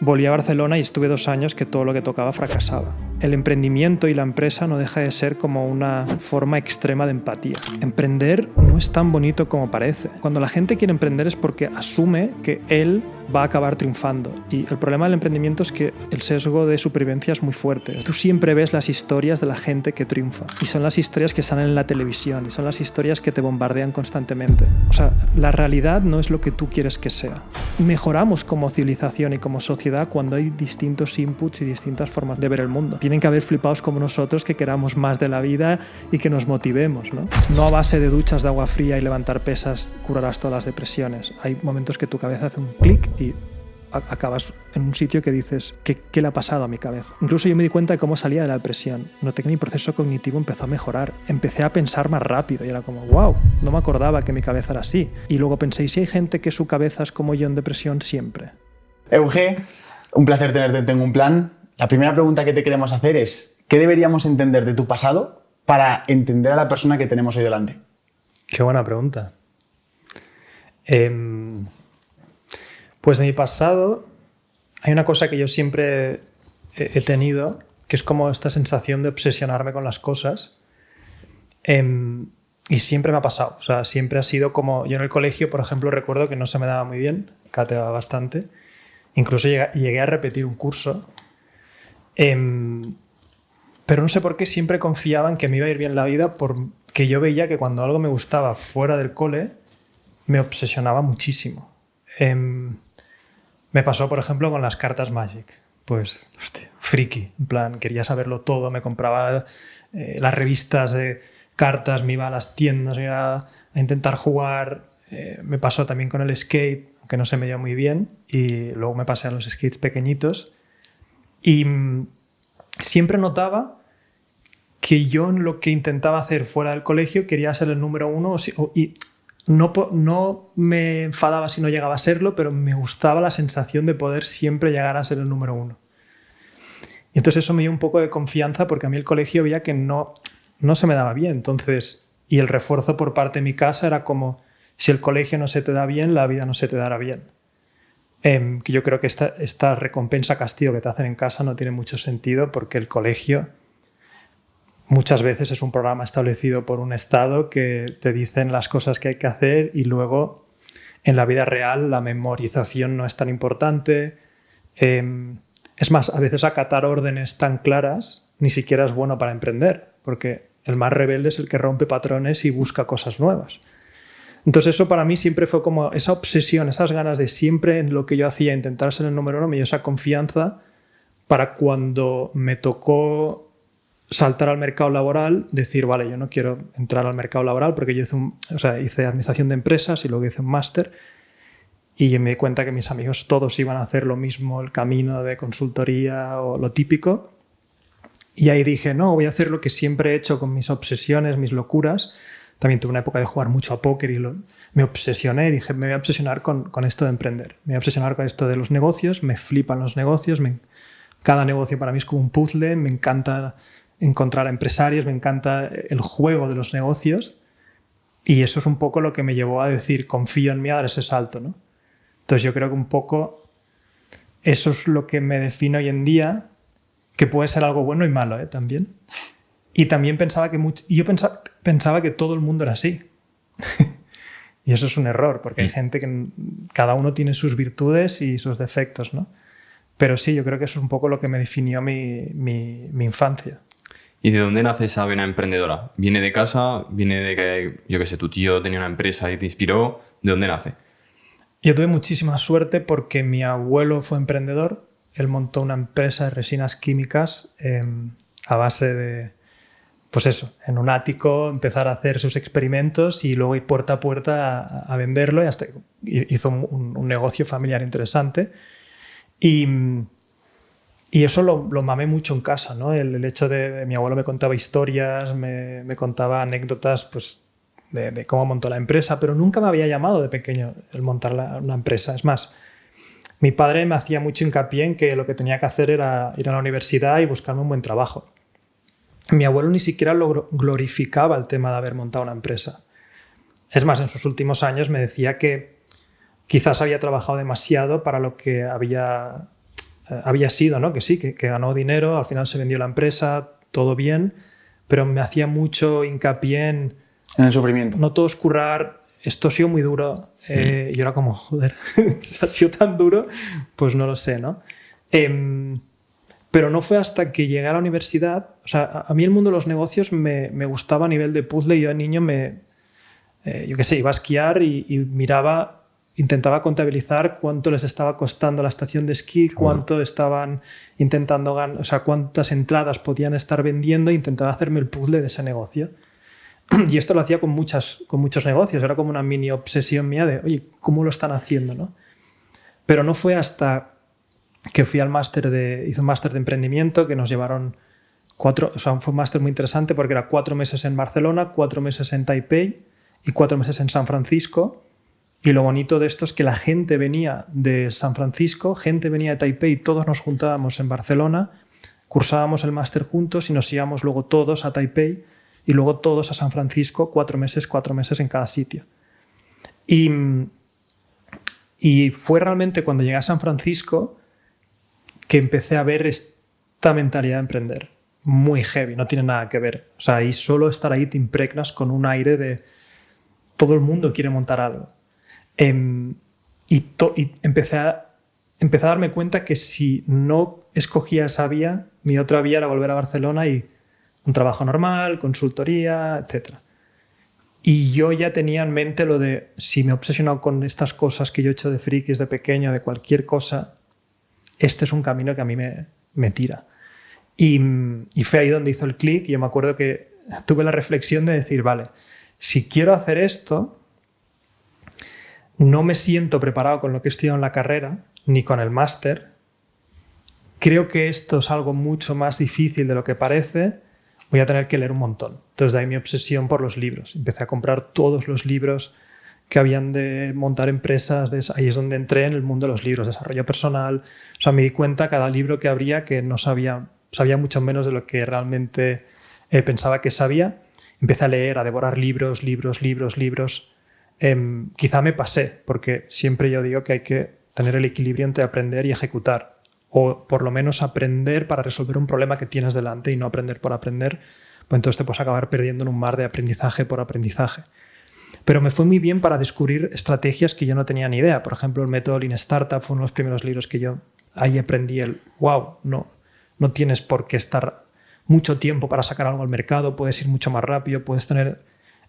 Volví a Barcelona y estuve dos años que todo lo que tocaba fracasaba. El emprendimiento y la empresa no deja de ser como una forma extrema de empatía. Emprender no es tan bonito como parece. Cuando la gente quiere emprender es porque asume que él va a acabar triunfando. Y el problema del emprendimiento es que el sesgo de supervivencia es muy fuerte. Tú siempre ves las historias de la gente que triunfa. Y son las historias que salen en la televisión. Y son las historias que te bombardean constantemente. O sea, la realidad no es lo que tú quieres que sea. Mejoramos como civilización y como sociedad cuando hay distintos inputs y distintas formas de ver el mundo. Tienen que haber flipados como nosotros que queramos más de la vida y que nos motivemos. No, no a base de duchas de agua fría y levantar pesas curarás todas las depresiones. Hay momentos que tu cabeza hace un clic y acabas en un sitio que dices, ¿qué, ¿qué, le ha pasado a mi cabeza? Incluso yo me di cuenta de cómo salía de la depresión. Noté que mi proceso cognitivo empezó a mejorar. Empecé a pensar más rápido y era como, wow, no me acordaba que mi cabeza era así. Y luego pensé, ¿y si hay gente que su cabeza es como yo en depresión siempre? Euge, un placer tenerte en Tengo un Plan. La primera pregunta que te queremos hacer es, ¿qué deberíamos entender de tu pasado para entender a la persona que tenemos hoy delante? Qué buena pregunta. Eh, pues de mi pasado hay una cosa que yo siempre he tenido, que es como esta sensación de obsesionarme con las cosas. Eh, y siempre me ha pasado. O sea, siempre ha sido como. Yo en el colegio, por ejemplo, recuerdo que no se me daba muy bien, cateaba bastante. Incluso llegué a repetir un curso. Eh, pero no sé por qué siempre confiaba en que me iba a ir bien la vida, porque yo veía que cuando algo me gustaba fuera del cole, me obsesionaba muchísimo. Eh, me pasó, por ejemplo, con las cartas Magic. Pues, hostia, friki. En plan, quería saberlo todo. Me compraba eh, las revistas de cartas, me iba a las tiendas, me iba a intentar jugar. Eh, me pasó también con el skate, aunque no se me dio muy bien. Y luego me pasé a los skates pequeñitos. Y mm, siempre notaba que yo en lo que intentaba hacer fuera del colegio quería ser el número uno y no, no, me enfadaba si no llegaba a serlo, pero me gustaba la sensación de poder siempre llegar a ser el número uno. Y entonces eso me dio un poco de confianza porque a mí el colegio veía que no, no se me daba bien. Entonces, y el refuerzo por parte de mi casa era como, si el colegio no se te da bien, la vida no se te dará bien. Eh, que yo creo que esta, esta recompensa-castigo que te hacen en casa no tiene mucho sentido porque el colegio muchas veces es un programa establecido por un Estado que te dicen las cosas que hay que hacer y luego en la vida real la memorización no es tan importante. Eh, es más, a veces acatar órdenes tan claras ni siquiera es bueno para emprender, porque el más rebelde es el que rompe patrones y busca cosas nuevas. Entonces eso para mí siempre fue como esa obsesión, esas ganas de siempre en lo que yo hacía, intentar ser el número uno, dio esa confianza para cuando me tocó saltar al mercado laboral, decir, vale, yo no quiero entrar al mercado laboral porque yo hice, hice administración de empresas y luego hice un máster y me di cuenta que mis amigos todos iban a hacer lo mismo, el camino de consultoría o lo típico. Y ahí dije, no, voy a hacer lo que siempre he hecho con mis obsesiones, mis locuras. También tuve una época de jugar mucho a póker y lo, me obsesioné. Dije, me voy a obsesionar con, con, esto de emprender. Me voy a obsesionar con esto de los negocios. Me flipan los negocios. Me, cada negocio para mí es como un puzzle. Me encanta encontrar empresarios, me encanta el juego de los negocios. Y eso es un poco lo que me llevó a decir, confío en mí a dar ese salto. ¿no? Entonces yo creo que un poco eso es lo que me define hoy en día, que puede ser algo bueno y malo ¿eh? también. Y también pensaba que mucho, yo pensaba, pensaba que todo el mundo era así. y eso es un error, porque hay gente que cada uno tiene sus virtudes y sus defectos, ¿no? pero sí, yo creo que eso es un poco lo que me definió mi, mi, mi infancia. ¿Y de dónde nace esa vena emprendedora? ¿Viene de casa? ¿Viene de que, yo qué sé, tu tío tenía una empresa y te inspiró? ¿De dónde nace? Yo tuve muchísima suerte porque mi abuelo fue emprendedor. Él montó una empresa de resinas químicas eh, a base de, pues eso, en un ático empezar a hacer sus experimentos y luego ir puerta a puerta a, a venderlo y hasta hizo un, un, negocio familiar interesante. Y, y eso lo, lo, mamé mucho en casa, ¿no? El, el hecho de, mi abuelo me contaba historias, me, me contaba anécdotas, pues de, de, cómo montó la empresa, pero nunca me había llamado de pequeño el montar la, una empresa. Es más, mi padre me hacía mucho hincapié en que lo que tenía que hacer era ir a la universidad y buscarme un buen trabajo. Mi abuelo ni siquiera lo glorificaba el tema de haber montado una empresa. Es más, en sus últimos años me decía que quizás había trabajado demasiado para lo que había eh, había sido, ¿no? Que sí, que, que, ganó dinero, al final se vendió la empresa, todo bien, pero me hacía mucho hincapié en... En el sufrimiento. No todos currar, esto ha sido muy duro. Eh, y yo era como, joder, ha sido tan duro, pues no lo sé, ¿no? Eh, pero no fue hasta que llegué a la universidad, o sea, a, mí el mundo de los negocios me, me, gustaba a nivel de puzzle, yo de niño me, eh, yo qué sé, iba a esquiar y, y miraba intentaba contabilizar cuánto les estaba costando la estación de esquí, cuánto estaban intentando ganar, o sea, cuántas entradas podían estar vendiendo, intentaba hacerme el puzzle de ese negocio. Y esto lo hacía con, muchas, con muchos negocios, era como una mini obsesión mía de, oye, ¿cómo lo están haciendo? ¿no? Pero no fue hasta que fui al máster de, hice un máster de emprendimiento que nos llevaron cuatro, o sea, fue un máster muy interesante porque era cuatro meses en Barcelona, cuatro meses en Taipei y cuatro meses en San Francisco y lo bonito de esto es que la gente venía de San Francisco, gente venía de Taipei, todos nos juntábamos en Barcelona, cursábamos el máster juntos y nos íbamos luego todos a Taipei y luego todos a San Francisco, cuatro meses, cuatro meses en cada sitio. Y, y fue realmente cuando llegué a San Francisco que empecé a ver esta mentalidad de emprender. Muy heavy, no tiene nada que ver. O sea, ahí solo estar ahí te impregnas con un aire de todo el mundo quiere montar algo. Eh, y, y, empecé, a, empecé a darme cuenta que si no escogía esa vía, mi otra vía era volver a Barcelona y un trabajo normal, consultoría, etc. Y yo ya tenía en mente lo de si me he obsesionado con estas cosas que yo he hecho de frikis de pequeño, de cualquier cosa, este es un camino que a mí me, tira. Y, y, fue ahí donde hizo el clic. Y yo me acuerdo que tuve la reflexión de decir, vale, si quiero hacer esto, no me siento preparado con lo que he estudiado en la carrera, ni con el máster. Creo que esto es algo mucho más difícil de lo que parece. Voy a tener que leer un montón. Entonces de ahí mi obsesión por los libros. Empecé a comprar todos los libros que habían de montar empresas. De... Ahí es donde entré en el mundo de los libros, desarrollo personal. O sea, me di cuenta cada libro que abría que no sabía, sabía mucho menos de lo que realmente eh, pensaba que sabía. Empecé a leer, a devorar libros, libros, libros, libros eh, quizá me pasé, porque siempre yo digo que hay que tener el equilibrio entre aprender y ejecutar, o por lo menos aprender para resolver un problema que tienes delante y no aprender por aprender, pues entonces te puedes acabar perdiendo en un mar de aprendizaje por aprendizaje. Pero me fue muy bien para descubrir estrategias que yo no tenía ni idea. Por ejemplo, el método Lean Startup fue uno de los primeros libros que yo ahí aprendí el, wow, no, no tienes por qué estar mucho tiempo para sacar algo al mercado, puedes ir mucho más rápido, puedes tener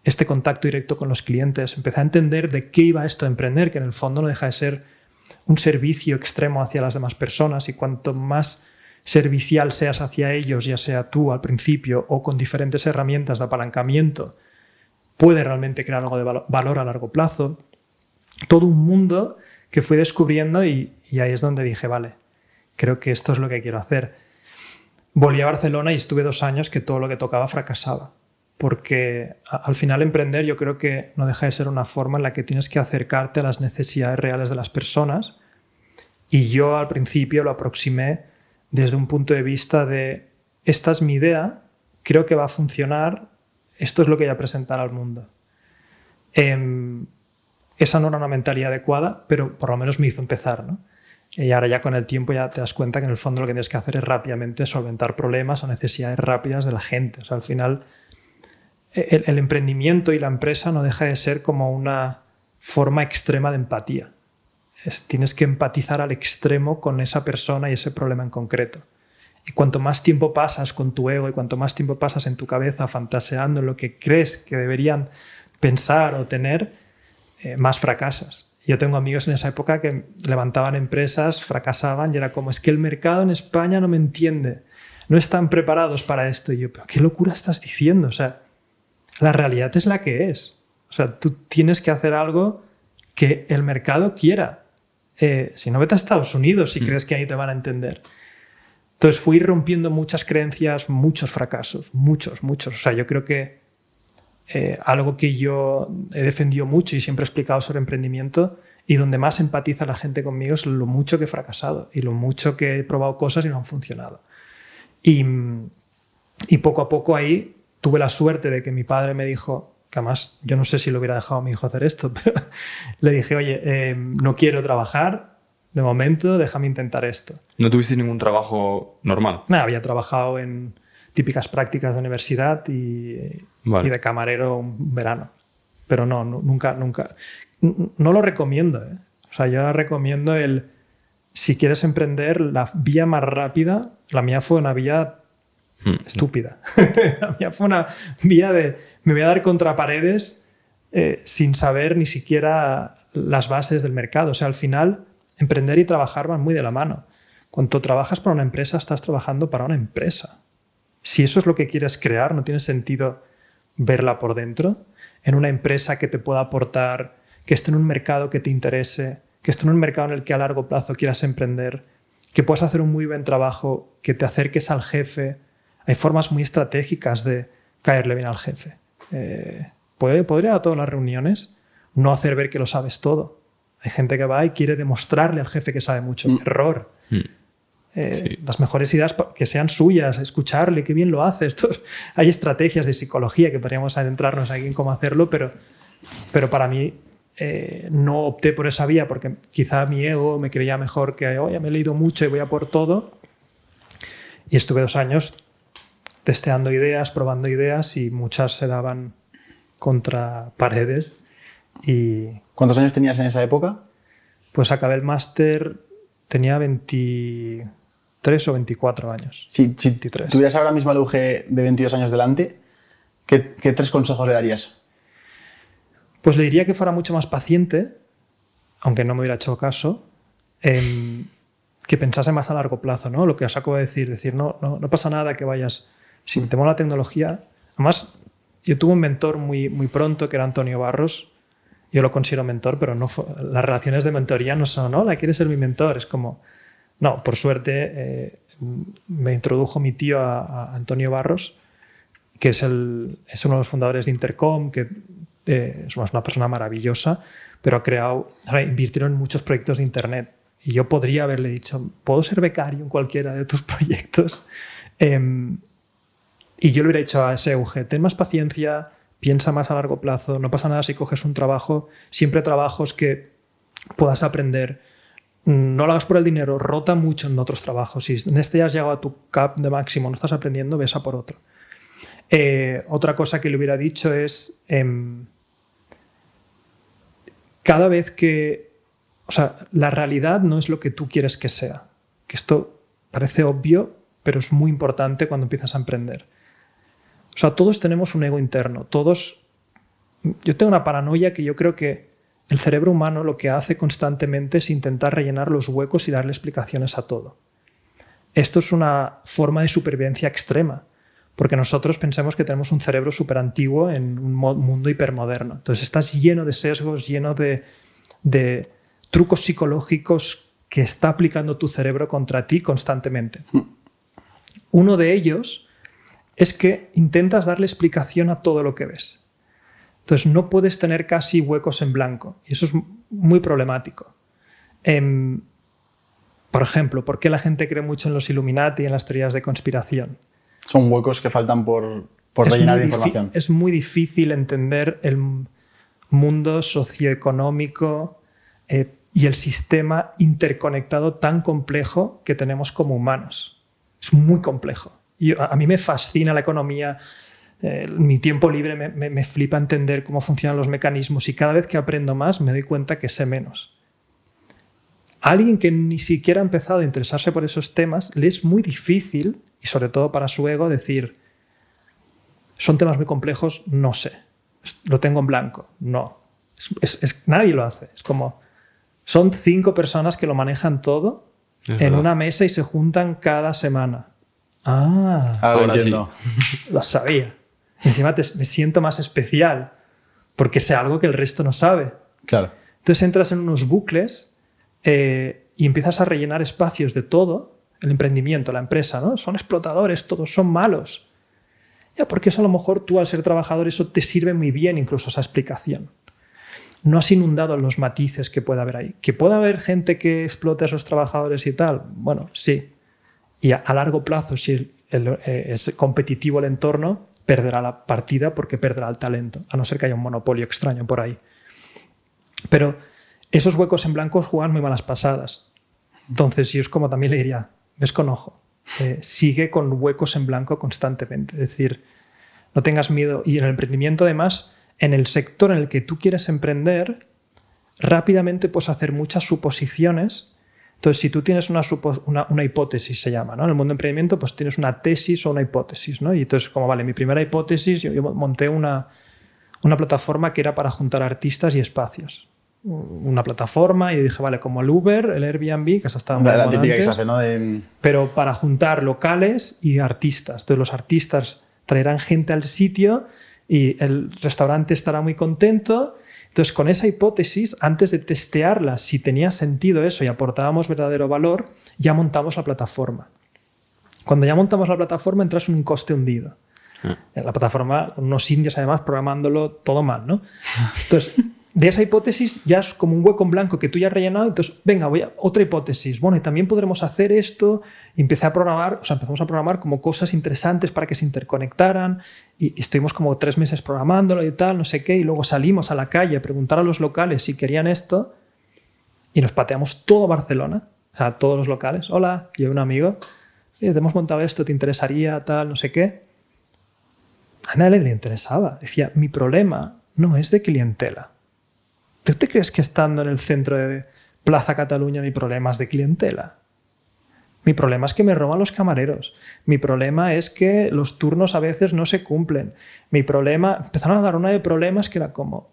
este contacto directo con los clientes, empecé a entender de qué iba esto a emprender, que en el fondo no deja de ser un servicio extremo hacia las demás personas y cuanto más servicial seas hacia ellos, ya sea tú al principio o con diferentes herramientas de apalancamiento, puede realmente crear algo de valor a largo plazo. Todo un mundo que fui descubriendo y, ahí es donde dije, vale, creo que esto es lo que quiero hacer. Volví a Barcelona y estuve dos años que todo lo que tocaba fracasaba porque al final emprender yo creo que no deja de ser una forma en la que tienes que acercarte a las necesidades reales de las personas y yo al principio lo aproximé desde un punto de vista de esta es mi idea, creo que va a funcionar, esto es lo que voy a presentar al mundo. Eh, esa no era una mentalidad adecuada, pero por lo menos me hizo empezar. ¿no? Y ahora ya con el tiempo ya te das cuenta que en el fondo lo que tienes que hacer es rápidamente solventar problemas o necesidades rápidas de la gente. O al final el, emprendimiento y la empresa no deja de ser como una forma extrema de empatía. Es, tienes que empatizar al extremo con esa persona y ese problema en concreto. Y cuanto más tiempo pasas con tu ego y cuanto más tiempo pasas en tu cabeza fantaseando en lo que crees que deberían pensar o tener, eh, más fracasas. Yo tengo amigos en esa época que levantaban empresas, fracasaban y era como, es que el mercado en España no me entiende, no están preparados para esto. Y yo, pero qué locura estás diciendo. O sea, la realidad es la que es. O sea, tú tienes que hacer algo que el mercado quiera. Eh, si no, vete a Estados Unidos si mm. crees que ahí te van a entender. Entonces fui rompiendo muchas creencias, muchos fracasos, muchos, muchos. O sea, yo creo que eh, algo que yo he defendido mucho y siempre he explicado sobre emprendimiento y donde más empatiza la gente conmigo es lo mucho que he fracasado y lo mucho que he probado cosas y no han funcionado. Y, y poco a poco ahí tuve la suerte de que mi padre me dijo, que además yo no sé si lo hubiera dejado a mi hijo hacer esto, pero le dije, oye, eh, no quiero trabajar, de momento déjame intentar esto. ¿No tuviste ningún trabajo normal? Nada, había trabajado en típicas prácticas de universidad y, y de camarero un verano. Pero no, nunca, nunca. No lo recomiendo. ¿eh? O sea, yo recomiendo el. Si quieres emprender, la vía más rápida, la mía fue una vía hmm. estúpida. la mía fue una vía de. Me voy a dar contra paredes eh, sin saber ni siquiera las bases del mercado. O sea, al final, emprender y trabajar van muy de la mano. Cuando trabajas para una empresa, estás trabajando para una empresa. Si eso es lo que quieres crear, no tiene sentido verla por dentro, en una empresa que te pueda aportar, que esté en un mercado que te interese, que esté en un mercado en el que a largo plazo quieras emprender, que puedas hacer un muy buen trabajo, que te acerques al jefe. Hay formas muy estratégicas de caerle bien al jefe. Eh, podría a todas las reuniones no hacer ver que lo sabes todo. Hay gente que va y quiere demostrarle al jefe que sabe mucho. Mm. Error. Mm. Eh, las mejores ideas que sean suyas, escucharle, qué bien lo hace. Esto, hay estrategias de psicología que podríamos adentrarnos aquí en cómo hacerlo, pero, pero para mí eh, no opté por esa vía porque quizá mi ego me creía mejor que, oye, me he leído mucho y voy a por todo. Y estuve dos años testeando ideas, probando ideas y muchas se daban contra paredes. Y, ¿Cuántos años tenías en esa época? Pues acabé el máster, tenía 20 o 24 años. Si, si tuvieras ahora mismo al UG de 22 años delante, ¿qué, tres consejos le darías? Pues le diría que fuera mucho más paciente, aunque no me hubiera hecho caso, que pensase más a largo plazo, ¿no? Lo que os acabo de decir, decir, no, no, no pasa nada que vayas, si te mola la tecnología, además yo tuve un mentor muy, muy pronto que era Antonio Barros, yo lo considero mentor, pero no las relaciones de mentoría no son, hola, ¿quieres ser mi mentor? Es como, no, por suerte eh, me introdujo mi tío a, Antonio Barros, que es, el, es, uno de los fundadores de Intercom, que eh, es una persona maravillosa, pero ha creado, invirtieron en muchos proyectos de Internet. Y yo podría haberle dicho, ¿puedo ser becario en cualquiera de tus proyectos? Em, y yo le hubiera dicho a ese UG, ten más paciencia, piensa más a largo plazo, no pasa nada si coges un trabajo, siempre trabajos que puedas aprender no lo hagas por el dinero, rota mucho en otros trabajos. Si en este ya has llegado a tu cap de máximo, no estás aprendiendo, ves por otro. Eh, otra cosa que le hubiera dicho es, em, cada vez que, o sea, la realidad no es lo que tú quieres que sea. Que esto parece obvio, pero es muy importante cuando empiezas a emprender. O sea, todos tenemos un ego interno, todos... Yo tengo una paranoia que yo creo que el cerebro humano lo que hace constantemente es intentar rellenar los huecos y darle explicaciones a todo. Esto es una forma de supervivencia extrema, porque nosotros pensamos que tenemos un cerebro súper antiguo en un mundo hipermoderno. Entonces estás lleno de sesgos, lleno de, de trucos psicológicos que está aplicando tu cerebro contra ti constantemente. Uno de ellos es que intentas darle explicación a todo lo que ves. Entonces no puedes tener casi huecos en blanco y eso es muy problemático. Em, por ejemplo, ¿por qué la gente cree mucho en los Illuminati y en las teorías de conspiración? Son huecos que faltan por, rellenar de información. Es muy difícil entender el mundo socioeconómico eh, y el sistema interconectado tan complejo que tenemos como humanos. Es muy complejo. A mí me fascina la economía, eh, mi tiempo libre me, flipa entender cómo funcionan los mecanismos y cada vez que aprendo más me doy cuenta que sé menos. alguien que ni siquiera ha empezado a interesarse por esos temas, le es muy difícil, y sobre todo para su ego, decir, son temas muy complejos, no sé, lo tengo en blanco, no. Es, nadie lo hace, es como, son cinco personas que lo manejan todo en una mesa y se juntan cada semana. Ah, ahora entiendo. Lo sabía. encima me siento más especial porque sé algo que el resto no sabe. Claro. Entonces entras en unos bucles eh, y empiezas a rellenar espacios de todo, el emprendimiento, la empresa, ¿no? Son explotadores, todos son malos. Ya, porque eso a lo mejor tú al ser trabajador eso te sirve muy bien incluso esa explicación. No has inundado los matices que pueda haber ahí. Que pueda haber gente que explote a esos trabajadores y tal, bueno, sí. Y a, largo plazo, si eh, es competitivo el entorno, perderá la partida porque perderá el talento, a no ser que haya un monopolio extraño por ahí. Pero esos huecos en blanco juegan muy malas pasadas. Entonces, yo es como también le diría, ves con ojo, eh, sigue con huecos en blanco constantemente. Es decir, no tengas miedo. Y en el emprendimiento, además, en el sector en el que tú quieres emprender, rápidamente puedes hacer muchas suposiciones entonces, si tú tienes una, una, hipótesis, se llama, ¿no? En el mundo de emprendimiento, pues tienes una tesis o una hipótesis, ¿no? Y entonces, como vale, mi primera hipótesis, yo, monté una, una plataforma que era para juntar artistas y espacios. Una plataforma y dije, vale, como el Uber, el Airbnb, que eso estaba muy La típica que se hace, ¿no? Pero para juntar locales y artistas. Entonces, los artistas traerán gente al sitio y el restaurante estará muy contento entonces, con esa hipótesis, antes de testearla, si tenía sentido eso y aportábamos verdadero valor, ya montamos la plataforma. Cuando ya montamos la plataforma, entras en un coste hundido. Ah. La plataforma, unos indios además programándolo todo mal, ¿no? Entonces, de esa hipótesis ya es como un hueco en blanco que tú ya has rellenado, entonces, venga, voy a otra hipótesis. Bueno, y también podremos hacer esto. Empecé a programar, o sea, empezamos a programar como cosas interesantes para que se interconectaran. Y, estuvimos como tres meses programándolo y tal, no sé qué. Y luego salimos a la calle a preguntar a los locales si querían esto. Y nos pateamos todo Barcelona, o sea, todos los locales. Hola, yo un amigo. te hemos montado esto, ¿te interesaría tal, no sé qué? A nadie le interesaba. Decía, mi problema no es de clientela ¿Tú te crees que estando en el centro de Plaza Cataluña mi problema es de clientela? Mi problema es que me roban los camareros. Mi problema es que los turnos a veces no se cumplen. Mi problema... Empezaron a dar una de problemas que era como...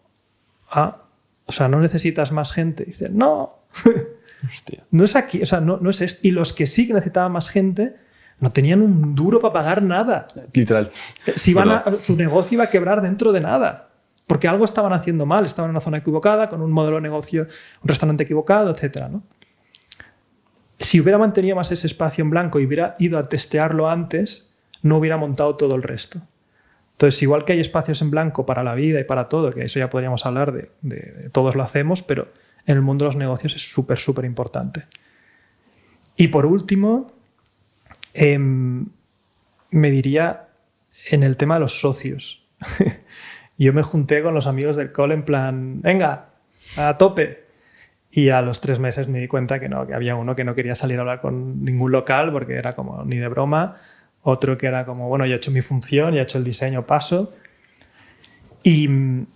Ah, o sea, no necesitas más gente. dice, no. Hostia. No es aquí, o sea, no, no es esto. Y los que sí que necesitaban más gente no tenían un duro para pagar nada. Literal. Si van a, su negocio iba a quebrar dentro de nada porque algo estaban haciendo mal, estaban en una zona equivocada, con un modelo de negocio, un restaurante equivocado, etc. Si hubiera mantenido más ese espacio en blanco y hubiera ido a testearlo antes, no hubiera montado todo el resto. Entonces, igual que hay espacios en blanco para la vida y para todo, que eso ya podríamos hablar de, todos lo hacemos, pero en el mundo de los negocios es súper, súper importante. Y por último, em, me diría en el tema de los socios. yo me junté con los amigos del cole en plan, venga, a tope. Y a los tres meses me di cuenta que no, que había uno que no quería salir a hablar con ningún local porque era como ni de broma, otro que era como, bueno, ya he hecho mi función, ya he hecho el diseño, paso. Y mm,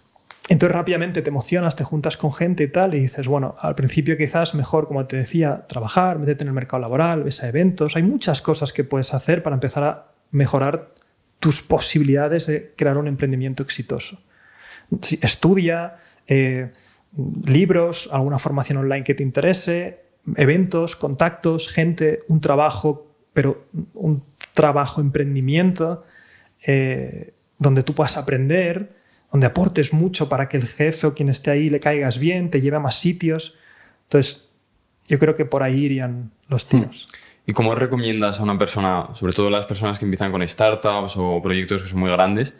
entonces rápidamente te emocionas, te juntas con gente y tal, y dices, bueno, al principio quizás mejor, como te decía, trabajar, meterte en el mercado laboral, ves a eventos, hay muchas cosas que puedes hacer para empezar a mejorar tus posibilidades de crear un emprendimiento exitoso. Estudia eh, libros, alguna formación online que te interese, eventos, contactos, gente, un trabajo, pero un trabajo, emprendimiento, eh, donde tú puedas aprender, donde aportes mucho para que el jefe o quien esté ahí le caigas bien, te lleve a más sitios. Entonces, yo creo que por ahí irían los tiros. ¿Y cómo recomiendas a una persona, sobre todo las personas que empiezan con startups o proyectos que son muy grandes,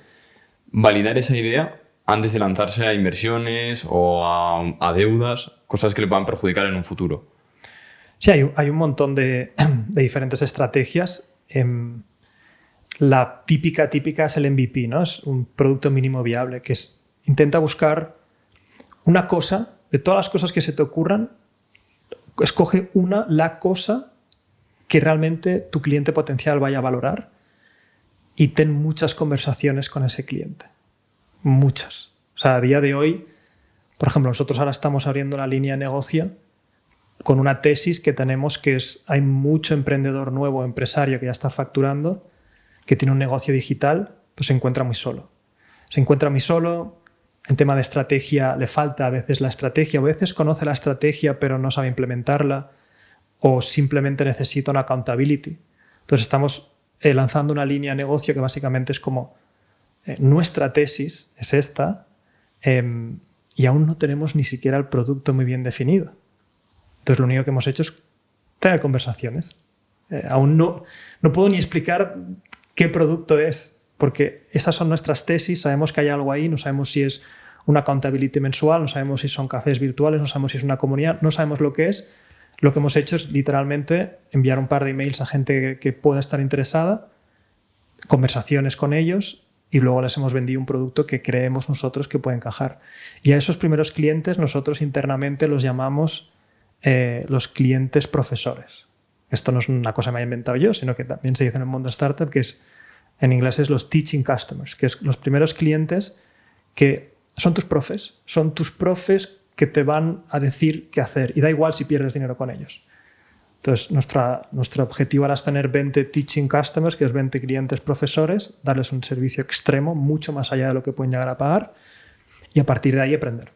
validar esa idea antes de lanzarse a inversiones o a, deudas, cosas que le puedan perjudicar en un futuro? Sí, hay, un montón de, diferentes estrategias. Em, la típica, típica es el MVP, ¿no? Es un producto mínimo viable, que es, intenta buscar una cosa, de todas las cosas que se te ocurran, escoge una, la cosa que realmente tu cliente potencial vaya a valorar y ten muchas conversaciones con ese cliente. Muchas. O sea, a día de hoy, por ejemplo, nosotros ahora estamos abriendo la línea de negocio con una tesis que tenemos que es, hay mucho emprendedor nuevo, empresario que ya está facturando, que tiene un negocio digital, pues se encuentra muy solo. Se encuentra muy solo, en tema de estrategia le falta a veces la estrategia, a veces conoce la estrategia pero no sabe implementarla, o simplemente necesita una accountability. Entonces estamos eh, lanzando una línea de negocio que básicamente es como eh, nuestra tesis es esta em, y aún no tenemos ni siquiera el producto muy bien definido. Entonces lo único que hemos hecho es tener conversaciones. Eh, aún no, no puedo ni explicar qué producto es, porque esas son nuestras tesis, sabemos que hay algo ahí, no sabemos si es una accountability mensual, no sabemos si son cafés virtuales, no sabemos si es una comunidad, no sabemos lo que es, lo que hemos hecho es literalmente enviar un par de emails a gente que pueda estar interesada, conversaciones con ellos y luego les hemos vendido un producto que creemos nosotros que puede encajar. Y a esos primeros clientes nosotros internamente los llamamos eh, los clientes profesores. Esto no es una cosa que me haya inventado yo, sino que también se dice en el mundo startup, que es en inglés es los teaching customers, que es los primeros clientes que son tus profes, son tus profes que te van a decir qué hacer y da igual si pierdes dinero con ellos. Entonces, nuestra, nuestro objetivo ahora es tener 20 teaching customers, que es 20 clientes profesores, darles un servicio extremo, mucho más allá de lo que pueden llegar a pagar, y a partir de ahí aprender.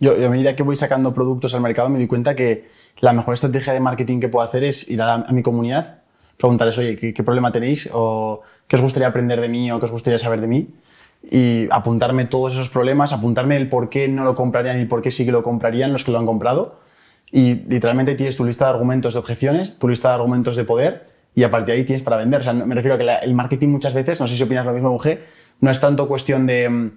Yo, a medida que voy sacando productos al mercado, me doy cuenta que la mejor estrategia de marketing que puedo hacer es ir a, mi comunidad, preguntarles, oye, ¿qué, problema tenéis? ¿O qué os gustaría aprender de mí? ¿O qué os gustaría saber de mí? Y apuntarme todos esos problemas, apuntarme el por qué no lo comprarían y por qué sí que lo comprarían los que lo han comprado. Y literalmente tienes tu lista de argumentos de objeciones, tu lista de argumentos de poder y a partir de ahí tienes para vender. O sea, me refiero a que el marketing muchas veces, no sé si opinas lo mismo, Mujer, no es tanto cuestión de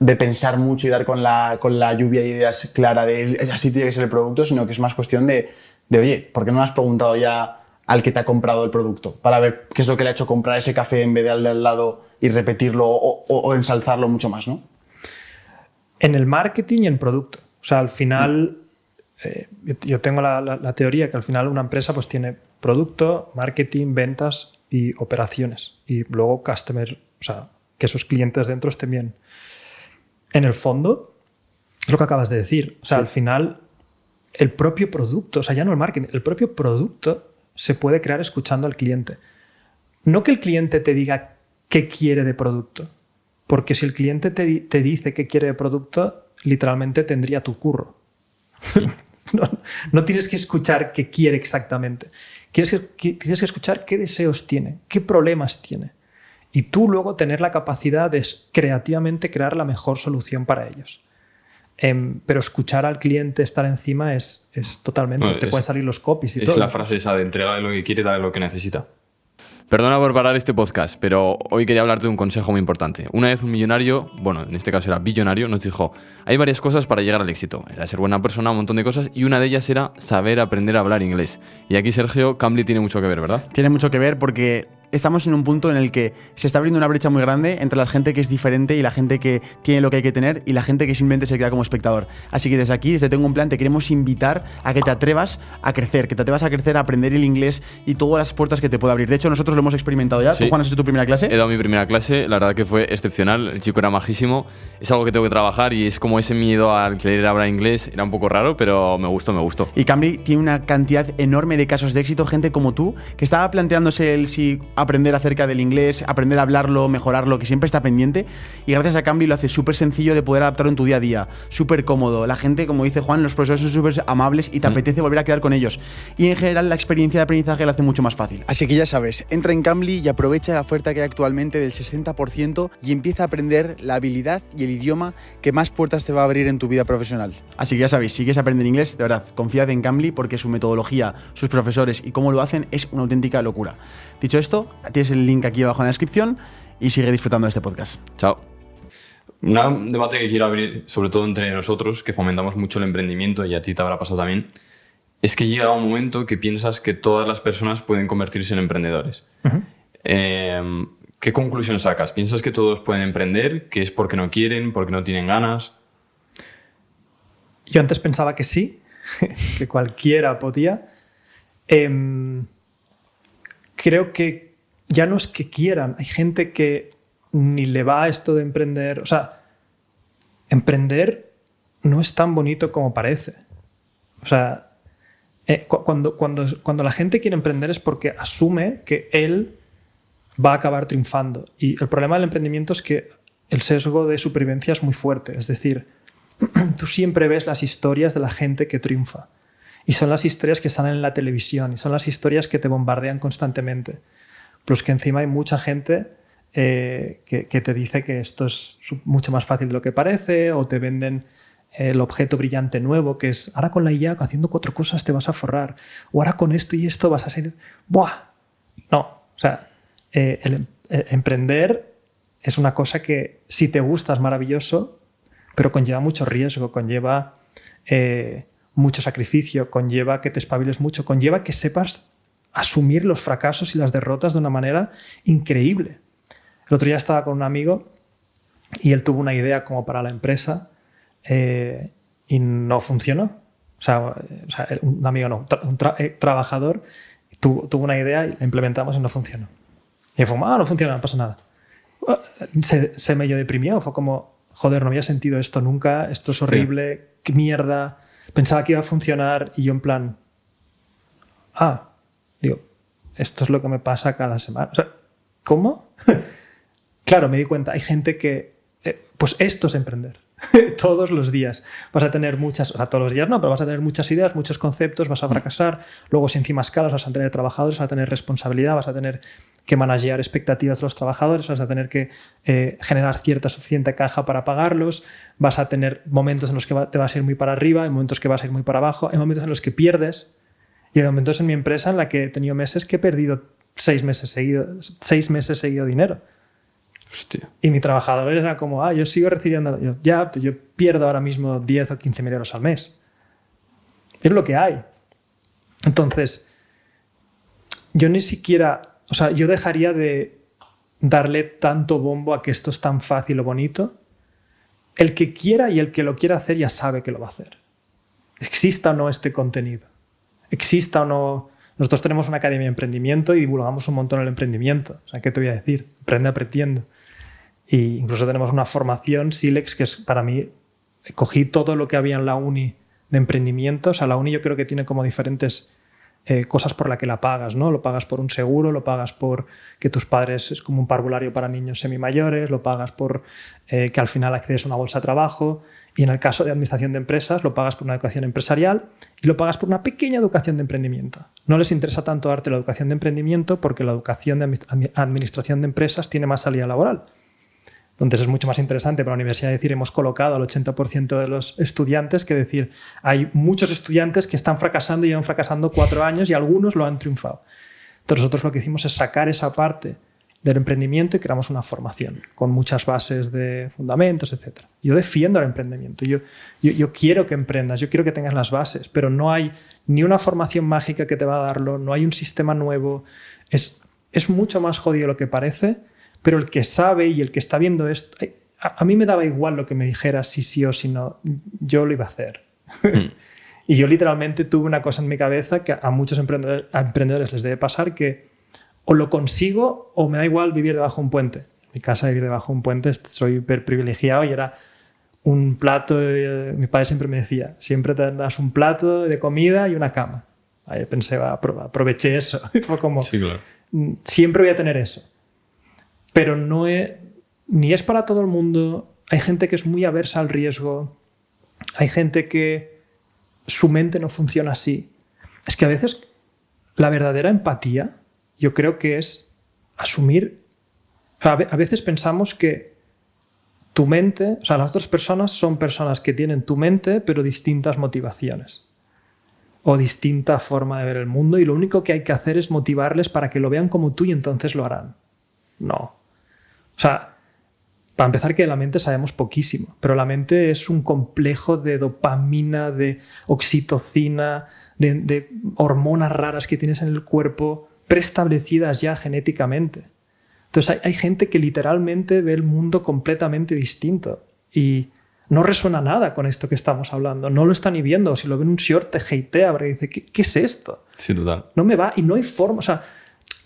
de pensar mucho y dar con la, con la lluvia de ideas clara de así tiene que ser el producto, sino que es más cuestión de, de, oye, ¿por qué no has preguntado ya al que te ha comprado el producto? Para ver qué es lo que le ha hecho comprar ese café en vez de al de al lado y repetirlo o, ensalzarlo mucho más, ¿no? En el marketing y en producto. O sea, al final, eh, yo tengo la, teoría que al final una empresa pues tiene producto, marketing, ventas y operaciones. Y luego customer, o sea, que esos clientes dentro estén bien en el fondo, es lo que acabas de decir. O sea, al final, el propio producto, o sea, ya no el marketing, el propio producto se puede crear escuchando al cliente. No que el cliente te diga qué quiere de producto, porque si el cliente te, dice qué quiere de producto, literalmente tendría tu curro. no, tienes que escuchar qué quiere exactamente. tienes que escuchar qué deseos tiene, qué problemas tiene y tú luego tener la capacidad de creativamente crear la mejor solución para ellos. Em, pero escuchar al cliente estar encima es, es totalmente. te pueden salir los copies y es todo. Es la frase esa de entrega lo que quiere y darle lo que necesita. Perdona por parar este podcast, pero hoy quería hablarte de un consejo muy importante. Una vez un millonario, bueno, en este caso era billonario, nos dijo, hay varias cosas para llegar al éxito. Era ser buena persona, un montón de cosas, y una de ellas era saber aprender a hablar inglés. Y aquí, Sergio, Cambly tiene mucho que ver, ¿verdad? Tiene mucho que ver porque estamos en un punto en el que se está abriendo una brecha muy grande entre la gente que es diferente y la gente que tiene lo que hay que tener y la gente que simplemente se queda como espectador. Así que desde aquí, desde Tengo un Plan, te queremos invitar a que te atrevas a crecer, que te atrevas a crecer, a aprender el inglés y todas las puertas que te puede abrir. De hecho, nosotros lo hemos experimentado ya. ¿Tú, Juan, has hecho tu primera clase? He dado mi primera clase, la verdad que fue excepcional. El chico era majísimo. Es algo que tengo que trabajar y es como ese miedo al querer hablar inglés. Era un poco raro, pero me gustó, me gustó. Y Cambly tiene una cantidad enorme de casos de éxito, gente como tú, que estaba planteándose el si aprender acerca del inglés, aprender a hablarlo, mejorarlo, que siempre está pendiente. Y gracias a Cambly lo hace súper sencillo de poder adaptarlo en tu día a día, súper cómodo. La gente, como dice Juan, los profesores son súper amables y te mm. apetece volver a quedar con ellos. Y en general la experiencia de aprendizaje lo hace mucho más fácil. Así que ya sabes, entra en Cambly y aprovecha la oferta que hay actualmente del 60% y empieza a aprender la habilidad y el idioma que más puertas te va a abrir en tu vida profesional. Así que ya sabéis, si quieres aprender inglés, de verdad, confiad en Cambly porque su metodología, sus profesores y cómo lo hacen es una auténtica locura. Dicho esto, tienes el link aquí abajo en la descripción y sigue disfrutando de este podcast. Chao. Un debate que quiero abrir, sobre todo entre nosotros, que fomentamos mucho el emprendimiento y a ti te habrá pasado también, es que llega un momento que piensas que todas las personas pueden convertirse en emprendedores. Eh, ¿Qué conclusión sacas? ¿Piensas que todos pueden emprender? ¿Que es porque no quieren, porque no tienen ganas? Yo antes pensaba que sí, que cualquiera podía. Em, creo que ya no es que quieran, hay gente que ni le va a esto de emprender. O sea, emprender no es tan bonito como parece. O sea, eh, cuando, cuando, cuando la gente quiere emprender es porque asume que él va a acabar triunfando. Y el problema del emprendimiento es que el sesgo de supervivencia es muy fuerte. Es decir, tú siempre ves las historias de la gente que triunfa. Y son las historias que salen en la televisión y son las historias que te bombardean constantemente. Plus que encima hay mucha gente eh, que, te dice que esto es mucho más fácil de lo que parece o te venden el objeto brillante nuevo que es ahora con la IA haciendo cuatro cosas te vas a forrar o ahora con esto y esto vas a ser ¡buah! No, o sea, eh, el, emprender es una cosa que si te gusta es maravilloso, pero conlleva mucho riesgo, conlleva eh, mucho sacrificio, conlleva que te espabiles mucho, conlleva que sepas asumir los fracasos y las derrotas de una manera increíble. El otro día estaba con un amigo y él tuvo una idea como para la empresa eh, y no funcionó. O sea, un amigo no, un trabajador tuvo, tuvo, una idea y la implementamos y no funcionó. Y fue como, ah, no funciona, no pasa nada. Se, se medio deprimió, fue como, joder, no había sentido esto nunca, esto es horrible, qué mierda. Pensaba que iba a funcionar y yo en plan, ah, digo, esto es lo que me pasa cada semana. ¿Cómo? claro, me di cuenta, hay gente que, eh, pues esto es emprender. todos los días. Vas a tener muchas, o sea, todos los días no, pero vas a tener muchas ideas, muchos conceptos, vas a mm. fracasar. Luego, si encima escalas, vas a tener trabajadores, vas a tener responsabilidad, vas a tener que manejar expectativas de los trabajadores, vas a tener que eh, generar cierta suficiente caja para pagarlos, vas a tener momentos en los que te vas a ir muy para arriba, hay momentos que vas a ir muy para abajo, hay momentos en los que pierdes. Y hay momentos en mi empresa en la que he tenido meses que he perdido seis meses seguido, seis meses seguido dinero. Y mi trabajador era como, ah, yo sigo recibiendo, yo, ya, pues yo pierdo ahora mismo 10 o 15 mil euros al mes. Es lo que hay. Entonces, yo ni siquiera, o sea, yo dejaría de darle tanto bombo a que esto es tan fácil o bonito. El que quiera y el que lo quiera hacer ya sabe que lo va a hacer. Exista o no este contenido. Exista o no... Nosotros tenemos una academia de emprendimiento y divulgamos un montón el emprendimiento. O sea, ¿qué te voy a decir? Aprende aprendiendo. Y incluso tenemos una formación, Silex, que es para mí, cogí todo lo que había en la uni de emprendimientos. O sea, la uni yo creo que tiene como diferentes eh, cosas por las que la pagas, ¿no? Lo pagas por un seguro, lo pagas por que tus padres es como un parvulario para niños semimayores, lo pagas por eh, que al final accedes a una bolsa de trabajo y en el caso de administración de empresas lo pagas por una educación empresarial y lo pagas por una pequeña educación de emprendimiento. No les interesa tanto darte la educación de emprendimiento porque la educación de administración de empresas tiene más salida laboral. Entonces es mucho más interesante para la universidad decir hemos colocado al 80% de los estudiantes que decir hay muchos estudiantes que están fracasando y llevan fracasando cuatro años y algunos lo han triunfado. Entonces nosotros lo que hicimos es sacar esa parte del emprendimiento y creamos una formación con muchas bases de fundamentos, etc. Yo defiendo el emprendimiento, yo, yo, yo, quiero que emprendas, yo quiero que tengas las bases, pero no hay ni una formación mágica que te va a darlo, no hay un sistema nuevo, es, es mucho más jodido lo que parece pero el que sabe y el que está viendo esto, a, mí me daba igual lo que me dijera si sí o si no, yo lo iba a hacer. Hmm. y yo literalmente tuve una cosa en mi cabeza que a muchos emprendedores, les debe pasar que o lo consigo o me da igual vivir debajo de un puente. En mi casa vivir debajo de un puente soy hiper privilegiado y era un plato, eh, mi padre siempre me decía, siempre te das un plato de comida y una cama. Ahí pensé, aproveché eso. fue como, mm, siempre voy a tener eso pero no es, ni es para todo el mundo. Hay gente que es muy aversa al riesgo. Hay gente que su mente no funciona así. Es que a veces la verdadera empatía yo creo que es asumir... a veces pensamos que tu mente, o sea, las otras personas son personas que tienen tu mente pero distintas motivaciones o distinta forma de ver el mundo y lo único que hay que hacer es motivarles para que lo vean como tú y entonces lo harán. No. O sea, para empezar que de la mente sabemos poquísimo, pero la mente es un complejo de dopamina, de oxitocina, de, de hormonas raras que tienes en el cuerpo preestablecidas ya genéticamente. Entonces hay, hay gente que literalmente ve el mundo completamente distinto y no resuena nada con esto que estamos hablando. No lo está ni viendo. Si lo ven un short, te hatea porque dice, ¿qué, qué es esto? Sí, total. No me va y no hay forma. O sea,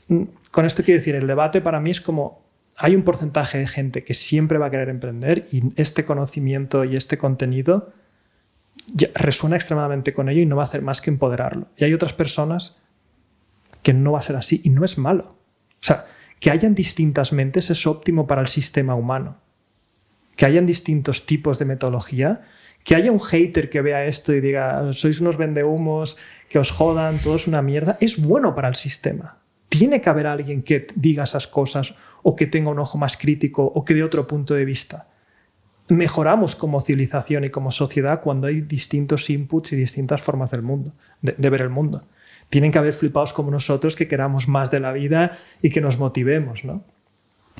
mm, con esto quiero decir, el debate para mí es como hay un porcentaje de gente que siempre va a querer emprender y este conocimiento y este contenido ya resuena extremadamente con ello y no va a hacer más que empoderarlo. Y hay otras personas que no va a ser así y no es malo. O sea, que hayan distintas mentes es óptimo para el sistema humano. Que hayan distintos tipos de metodología, que haya un hater que vea esto y diga, sois unos vendehumos, que os jodan, todo es una mierda, es bueno para el sistema. Tiene que haber alguien que diga esas cosas o que tenga un ojo más crítico o que dé otro punto de vista. Mejoramos como civilización y como sociedad cuando hay distintos inputs y distintas formas del mundo, de, de ver el mundo. Tienen que haber flipados como nosotros que queramos más de la vida y que nos motivemos, ¿no?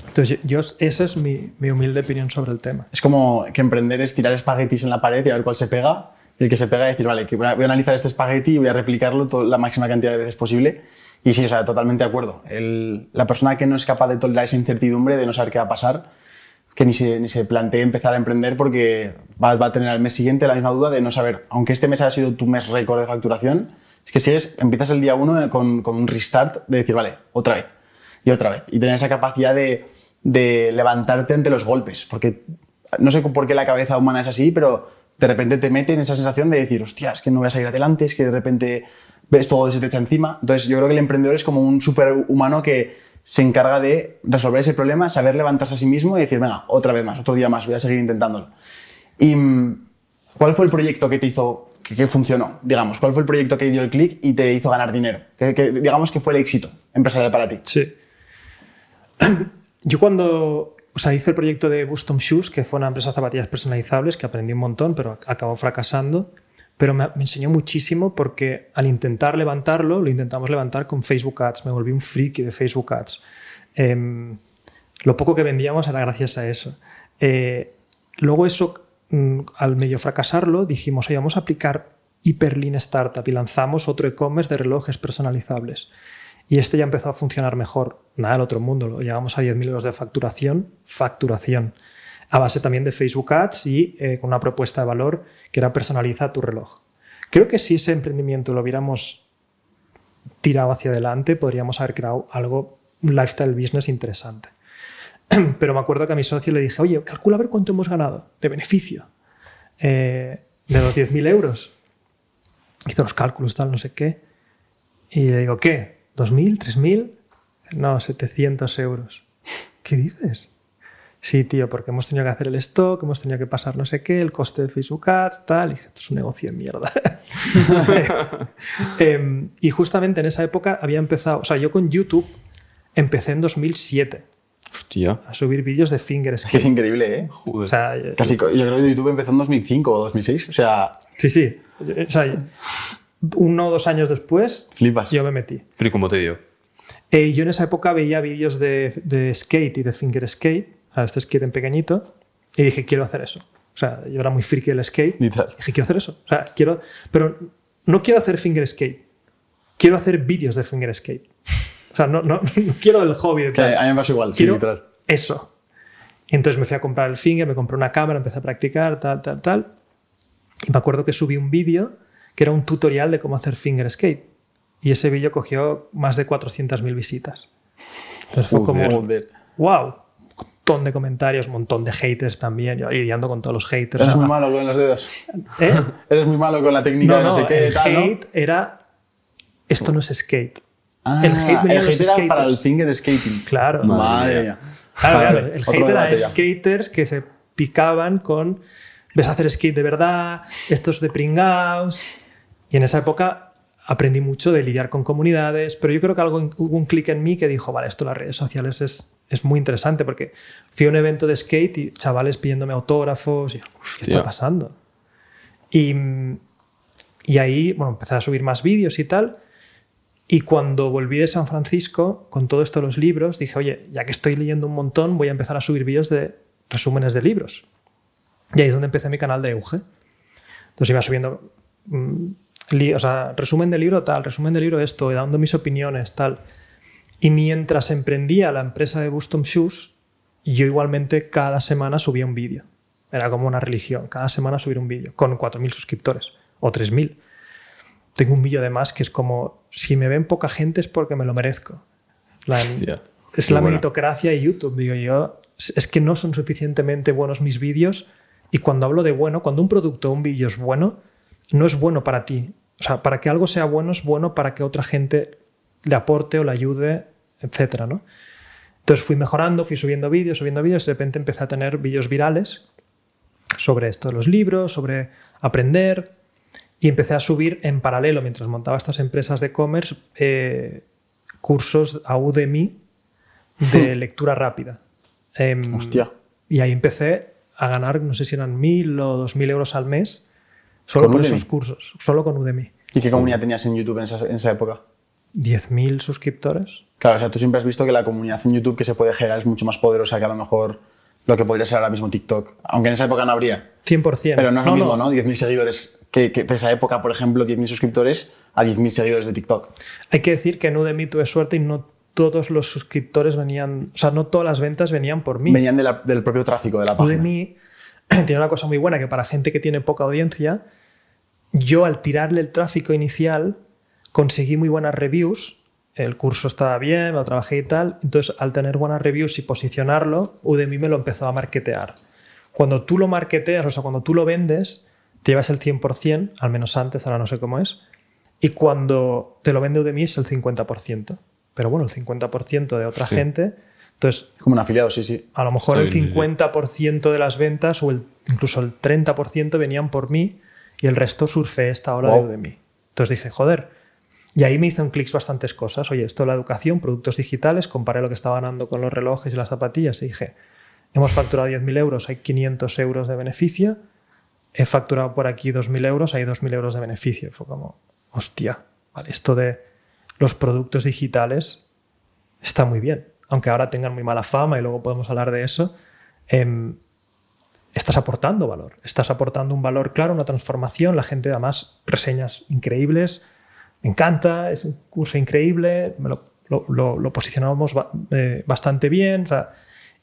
Entonces, yo, esa es mi, mi, humilde opinión sobre el tema. Es como que emprender es tirar espaguetis en la pared y a ver cuál se pega. Y el que se pega y decir, vale, que voy, a, voy a analizar este espagueti y voy a replicarlo la máxima cantidad de veces posible. Y sí, o sea, totalmente de acuerdo. El, la persona que no es capaz de tolerar esa incertidumbre, de no saber qué va a pasar, que ni se, ni se plantee empezar a emprender porque va, va, a tener al mes siguiente la misma duda de no saber, aunque este mes haya sido tu mes récord de facturación, es que sigues, empiezas el día uno con, con un restart de decir, vale, otra vez y otra vez. Y tener esa capacidad de, de levantarte ante los golpes. Porque no sé por qué la cabeza humana es así, pero de repente te mete en esa sensación de decir, hostia, es que no voy a salir adelante, es que de repente ves todo se te echa encima. Entonces yo creo que el emprendedor es como un superhumano que se encarga de resolver ese problema, saber levantarse a sí mismo y decir, venga, otra vez más, otro día más, voy a seguir intentándolo. ¿Y cuál fue el proyecto que te hizo, que, funcionó, digamos? ¿Cuál fue el proyecto que dio el clic y te hizo ganar dinero? Que, digamos que fue el éxito empresarial para ti. Sí. Yo cuando o sea, hice el proyecto de Bustom Shoes, que fue una empresa de zapatillas personalizables, que aprendí un montón, pero acabó fracasando. Pero me, enseñó muchísimo porque al intentar levantarlo, lo intentamos levantar con Facebook Ads. Me volví un friki de Facebook Ads. Eh, lo poco que vendíamos era gracias a eso. Eh, luego eso, al medio fracasarlo, dijimos, oye, vamos a aplicar Hyperlean Startup y lanzamos otro e-commerce de relojes personalizables. Y este ya empezó a funcionar mejor. Nada del otro mundo. Lo llevamos a 10.000 euros de facturación. Facturación. A base también de Facebook Ads y eh, con una propuesta de valor que era personaliza tu reloj. Creo que si ese emprendimiento lo hubiéramos tirado hacia adelante, podríamos haber creado algo, un lifestyle business interesante. Pero me acuerdo que a mi socio le dije, oye, calcula a ver cuánto hemos ganado de beneficio eh, de los 10.000 euros. Hizo los cálculos, tal, no sé qué. Y le digo, ¿qué? ¿2.000? ¿3.000? No, 700 euros. ¿Qué dices? Sí, tío, porque hemos tenido que hacer el stock, hemos tenido que pasar no sé qué, el coste de Ads, tal. Y dije, esto es un negocio de mierda. eh, y justamente en esa época había empezado, o sea, yo con YouTube empecé en 2007. Hostia. A subir vídeos de fingers. Es que es increíble, ¿eh? Joder. O sea, Casi, yo creo que YouTube empezó en 2005 o 2006. O sea. Sí, sí. O sea, uno o dos años después, Flipas. yo me metí. Pero ¿y cómo te dio? Eh, yo en esa época veía vídeos de, de, skate y de finger skate, sea, este skate en pequeñito, y dije, quiero hacer eso. O sea, yo era muy friki del skate. Tal. Dije, quiero hacer eso. O sea, quiero, pero no quiero hacer finger skate. Quiero hacer vídeos de finger skate. O sea, no, no, no quiero el hobby de tal. a mí me pasa igual. Quiero sí, literal. eso. Entonces me fui a comprar el finger, me compré una cámara, empecé a practicar, tal, tal, tal. Y me acuerdo que subí un vídeo que era un tutorial de cómo hacer finger skate. Y ese vídeo cogió más de 400.000 visitas. Entonces fue como, Joder. wow, un montón de comentarios, un montón de haters también, yo lidiando con todos los haters. Eres muy malo con los dedos. ¿eh? Eres muy malo con la técnica No, de no, no, sé qué. el tal, ¿no? hate era, esto no es skate. Ah, el hate venía de el hate era para el skaters. skating. Claro. Madre mía. Claro, claro, el otro hate era debate ya. skaters que se picaban con ves a hacer skate de verdad, estos de pringaos. Y en esa época aprendí mucho de lidiar con comunidades, pero yo creo que algo, hubo un clic en mí que dijo, vale, esto de las redes sociales es, es muy interesante porque fui a un evento de skate y chavales pidiéndome autógrafos y, ¿qué está pasando? Y, y ahí, bueno, empecé a subir más vídeos y tal. Y cuando volví de San Francisco, con todo esto de los libros, dije, oye, ya que estoy leyendo un montón, voy a empezar a subir vídeos de resúmenes de libros. Y ahí es donde empecé mi canal de Euge. Entonces iba subiendo mm, sea, resumen del libro tal, resumen del libro esto, dando mis opiniones, tal. Y mientras emprendía la empresa de Bustom Shoes, yo igualmente cada semana subía un vídeo. Era como una religión, cada semana subir un vídeo, con 4.000 suscriptores o 3.000. Tengo un vídeo además que es como, si me ven poca gente es porque me lo merezco. La- Hostia, es la buena. meritocracia de YouTube, digo yo. Es que no son suficientemente buenos mis vídeos y cuando hablo de bueno, cuando un producto o un vídeo es bueno, no es bueno para ti. O sea, para que algo sea bueno es bueno para que otra gente le aporte o le ayude, etcétera, ¿no? Entonces fui mejorando, fui subiendo vídeos, subiendo vídeos, y de repente empecé a tener vídeos virales sobre esto de los libros, sobre aprender, y empecé a subir en paralelo, mientras montaba estas empresas de e-commerce, eh, cursos a Udemy de lectura rápida. Em, Hostia. Y ahí empecé a ganar, no sé si eran mil o dos mil euros al mes, solo ¿Con por Udemy? esos cursos, solo con Udemy. ¿Y qué comunidad tenías en YouTube en esa, en esa época? 10.000 suscriptores. Claro, o sea, tú siempre has visto que la comunidad en YouTube que se puede generar es mucho más poderosa que a lo mejor lo que podría ser ahora mismo TikTok. Aunque en esa época no habría. 100%. Pero no es lo mismo, ¿no? 10.000 seguidores que, que de esa época, por ejemplo, 10.000 suscriptores a 10.000 seguidores de TikTok. Hay que decir que en Udemy tuve suerte y no todos los suscriptores venían, o sea, no todas las ventas venían por mí. Venían de la- del propio tráfico de la página. Udemy tiene una cosa muy buena que para gente que tiene poca audiencia, yo al tirarle el tráfico inicial conseguí muy buenas reviews. El curso estaba bien, lo trabajé y tal. Entonces, al tener buenas reviews y posicionarlo, Udemy me lo empezó a marketear. Cuando tú lo marketeas, o sea, cuando tú lo vendes, te llevas el 100%, al menos antes, ahora no sé cómo es. Y cuando te lo vende Udemy es el 50%. Pero bueno, el 50% de otra Sí. gente. Entonces, Como un afiliado, sí, sí. a lo mejor el bien, sí, sí. 50% de las ventas o el, incluso el 30% venían por mí y el resto surfé esta ola Wow. de Udemy. Entonces dije, joder. Y ahí me hizo un clic bastantes cosas. Oye, esto es la educación, productos digitales, comparé lo que estaba ganando con los relojes y las zapatillas y dije, hemos facturado 10.000 euros, hay 500 euros de beneficio, he facturado por aquí 2.000 euros, hay 2.000 euros de beneficio. Fue como, hostia, vale, esto de los productos digitales está muy bien. Aunque ahora tengan muy mala fama y luego podemos hablar de eso, em, estás aportando valor. Estás aportando un valor claro, una transformación. La gente, además, reseñas increíbles. Me encanta, es un curso increíble. me lo, lo- lo- lo posicionamos ba- eh, bastante bien. o sea,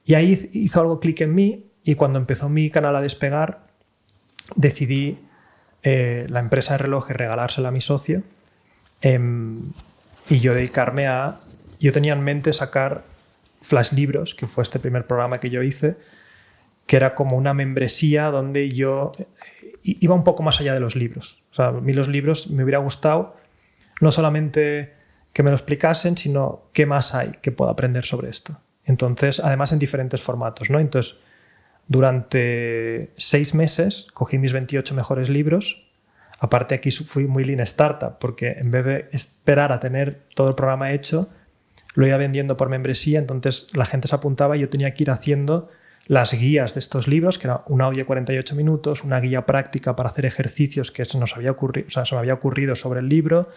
y ahí hizo algo clic en mí. Y cuando empezó mi canal a despegar, decidí eh, la empresa de relojes regalársela a mi socio em, y yo dedicarme a... Yo tenía en mente sacar Flash Libros, que fue este primer programa que yo hice, que era como una membresía donde yo eh, iba un poco más allá de los libros. O sea, a mí los libros me hubiera gustado no solamente que me lo explicasen, sino qué más hay que pueda aprender sobre esto. Entonces, además en diferentes formatos, ¿no? Entonces, durante seis meses cogí mis 28 mejores libros. Aparte aquí fui muy lean startup, porque en vez de esperar a tener todo el programa hecho, lo iba vendiendo por membresía, entonces la gente se apuntaba y yo tenía que ir haciendo las guías de estos libros, que era un audio de 48 minutos, una guía práctica para hacer ejercicios que se nos había ocurrido, o sea, se me había ocurrido sobre el libro,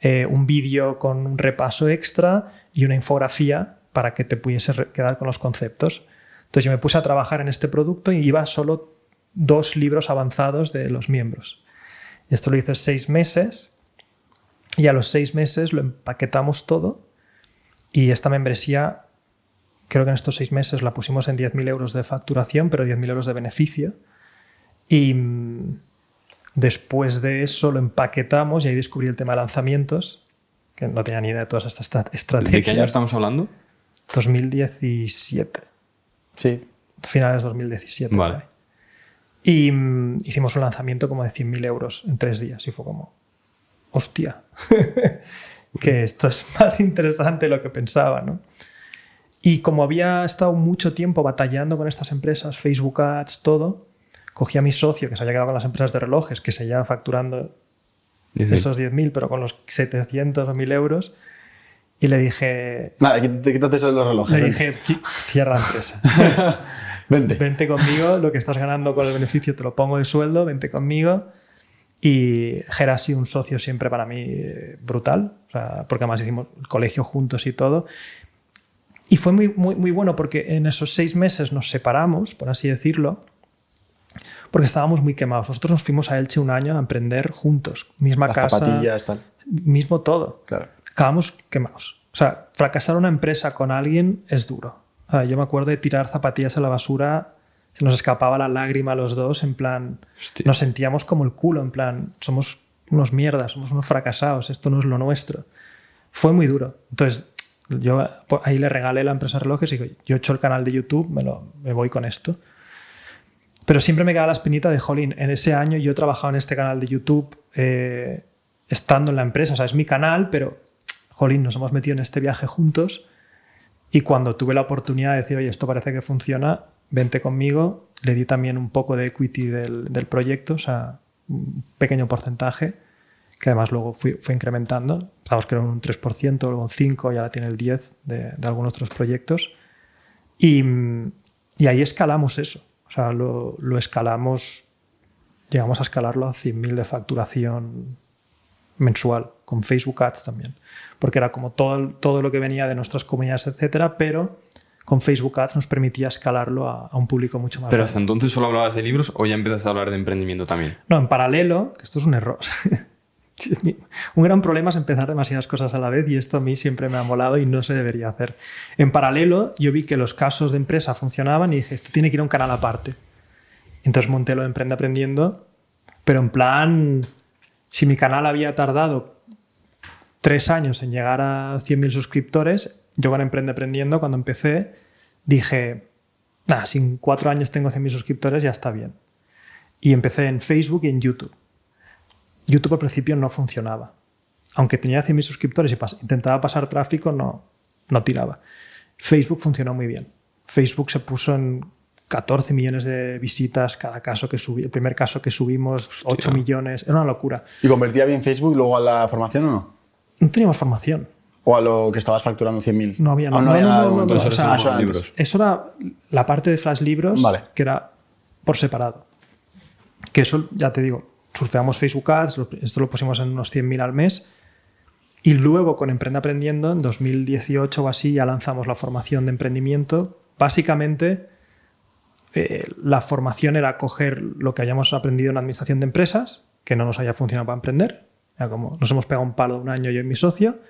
eh, un vídeo con un repaso extra y una infografía para que te pudiese quedar con los conceptos. Entonces yo me puse a trabajar en este producto y iba solo dos libros avanzados de los miembros. Esto lo hice seis meses y a los seis meses lo empaquetamos todo y esta membresía, creo que en estos seis meses la pusimos en 10.000 euros de facturación, pero 10.000 euros de beneficio. Mm, después de eso lo empaquetamos y ahí descubrí el tema de lanzamientos, que no tenía ni idea de todas estas estra- ¿De qué año estrategias. estamos hablando? 2017, Sí. finales de 2017. Vale. Y mm, hicimos un lanzamiento como de 100.000 euros en tres días y fue como, hostia, que esto es más interesante de lo que pensaba, ¿no? Y como había estado mucho tiempo batallando con estas empresas, Facebook Ads, todo, cogí a mi socio que se había quedado con las empresas de relojes, que se lleva facturando Dice, esos 10.000, pero con los 700 o 1.000 euros, y le dije, Nada, quítate, eso de los relojes. le vente. dije, "Qui- cierra la empresa. Vente. vente conmigo, lo que estás ganando con el beneficio te lo pongo de sueldo, vente conmigo. Y Gera ha sido un socio siempre para mí eh, brutal, o sea, porque además hicimos el colegio juntos y todo. Y fue muy, muy, muy bueno porque en esos seis meses nos separamos, por así decirlo, porque estábamos muy quemados. Nosotros nos fuimos a Elche un año a emprender juntos, misma Las casa, zapatillas, tal. mismo todo. Claro. Acabamos quemados. O sea, fracasar una empresa con alguien es duro. O sea, yo me acuerdo de tirar zapatillas a la basura, se nos escapaba la lágrima a los dos, en plan, Hostia. nos sentíamos como el culo, en plan, somos unos mierdas, somos unos fracasados, esto no es lo nuestro. Fue muy duro. Entonces, yo po- ahí le regalé la empresa de relojes y digo, yo he hecho el canal de YouTube, me, lo, me voy con esto. Pero siempre me queda la espinita de, jolín, en ese año yo he trabajado en este canal de YouTube eh, estando en la empresa. O sea, es mi canal, pero, jolín, nos hemos metido en este viaje juntos. Y cuando tuve la oportunidad de decir, oye, esto parece que funciona, vente conmigo, le di también un poco de equity del, proyecto, o sea, un pequeño porcentaje, que además luego fue incrementando. Empezamos creo en un 3%, luego un 5%, y ahora tiene el 10% de, algunos otros proyectos. Y ahí escalamos eso. O sea, lo, lo escalamos, llegamos a escalarlo a 100.000 de facturación mensual, con Facebook Ads también. Porque era como todo, todo lo que venía de nuestras comunidades, etcétera, pero con Facebook Ads nos permitía escalarlo a, a un público mucho más Pero grande. hasta entonces solo hablabas de libros o ya empezaste a hablar de emprendimiento también. No, en paralelo, que esto es un error. un gran problema es empezar demasiadas cosas a la vez y esto a mí siempre me ha molado y no se debería hacer. En paralelo, yo vi que los casos de empresa funcionaban y dije, esto tiene que ir a un canal aparte. Entonces monté lo de Emprende Aprendiendo, pero en plan, si mi canal había tardado tres años en llegar a 100.000 suscriptores, yo con Emprende Aprendiendo, cuando empecé, dije, nada, si en cuatro años tengo 100.000 suscriptores ya está bien. Y empecé en Facebook y en YouTube. YouTube al principio no funcionaba. Aunque tenía 100.000 suscriptores y pas- intentaba pasar tráfico, no, no tiraba. Facebook funcionó muy bien. Facebook se puso en 14 millones de visitas cada caso que subí. El primer caso que subimos, 8 millones. Era una locura. ¿Y convertía bien Facebook luego a la formación o no? No teníamos formación. ¿O a lo que estabas facturando 100.000? No había, Ah, no, había no, nada no, de no, momento. no, Eso o sea, era- eso era libros. antes. Eso era la parte de Flash Libros, Vale. que era por separado. Que eso, ya te digo, surfeamos Facebook Ads, esto lo pusimos en unos 100.000 al mes. Y luego con Emprende Aprendiendo, en 2018 o así, ya lanzamos la formación de emprendimiento. Básicamente, eh, la formación era coger lo que hayamos aprendido en administración de empresas, que no nos haya funcionado para emprender. Era como nos hemos pegado un palo un año yo y mi socio.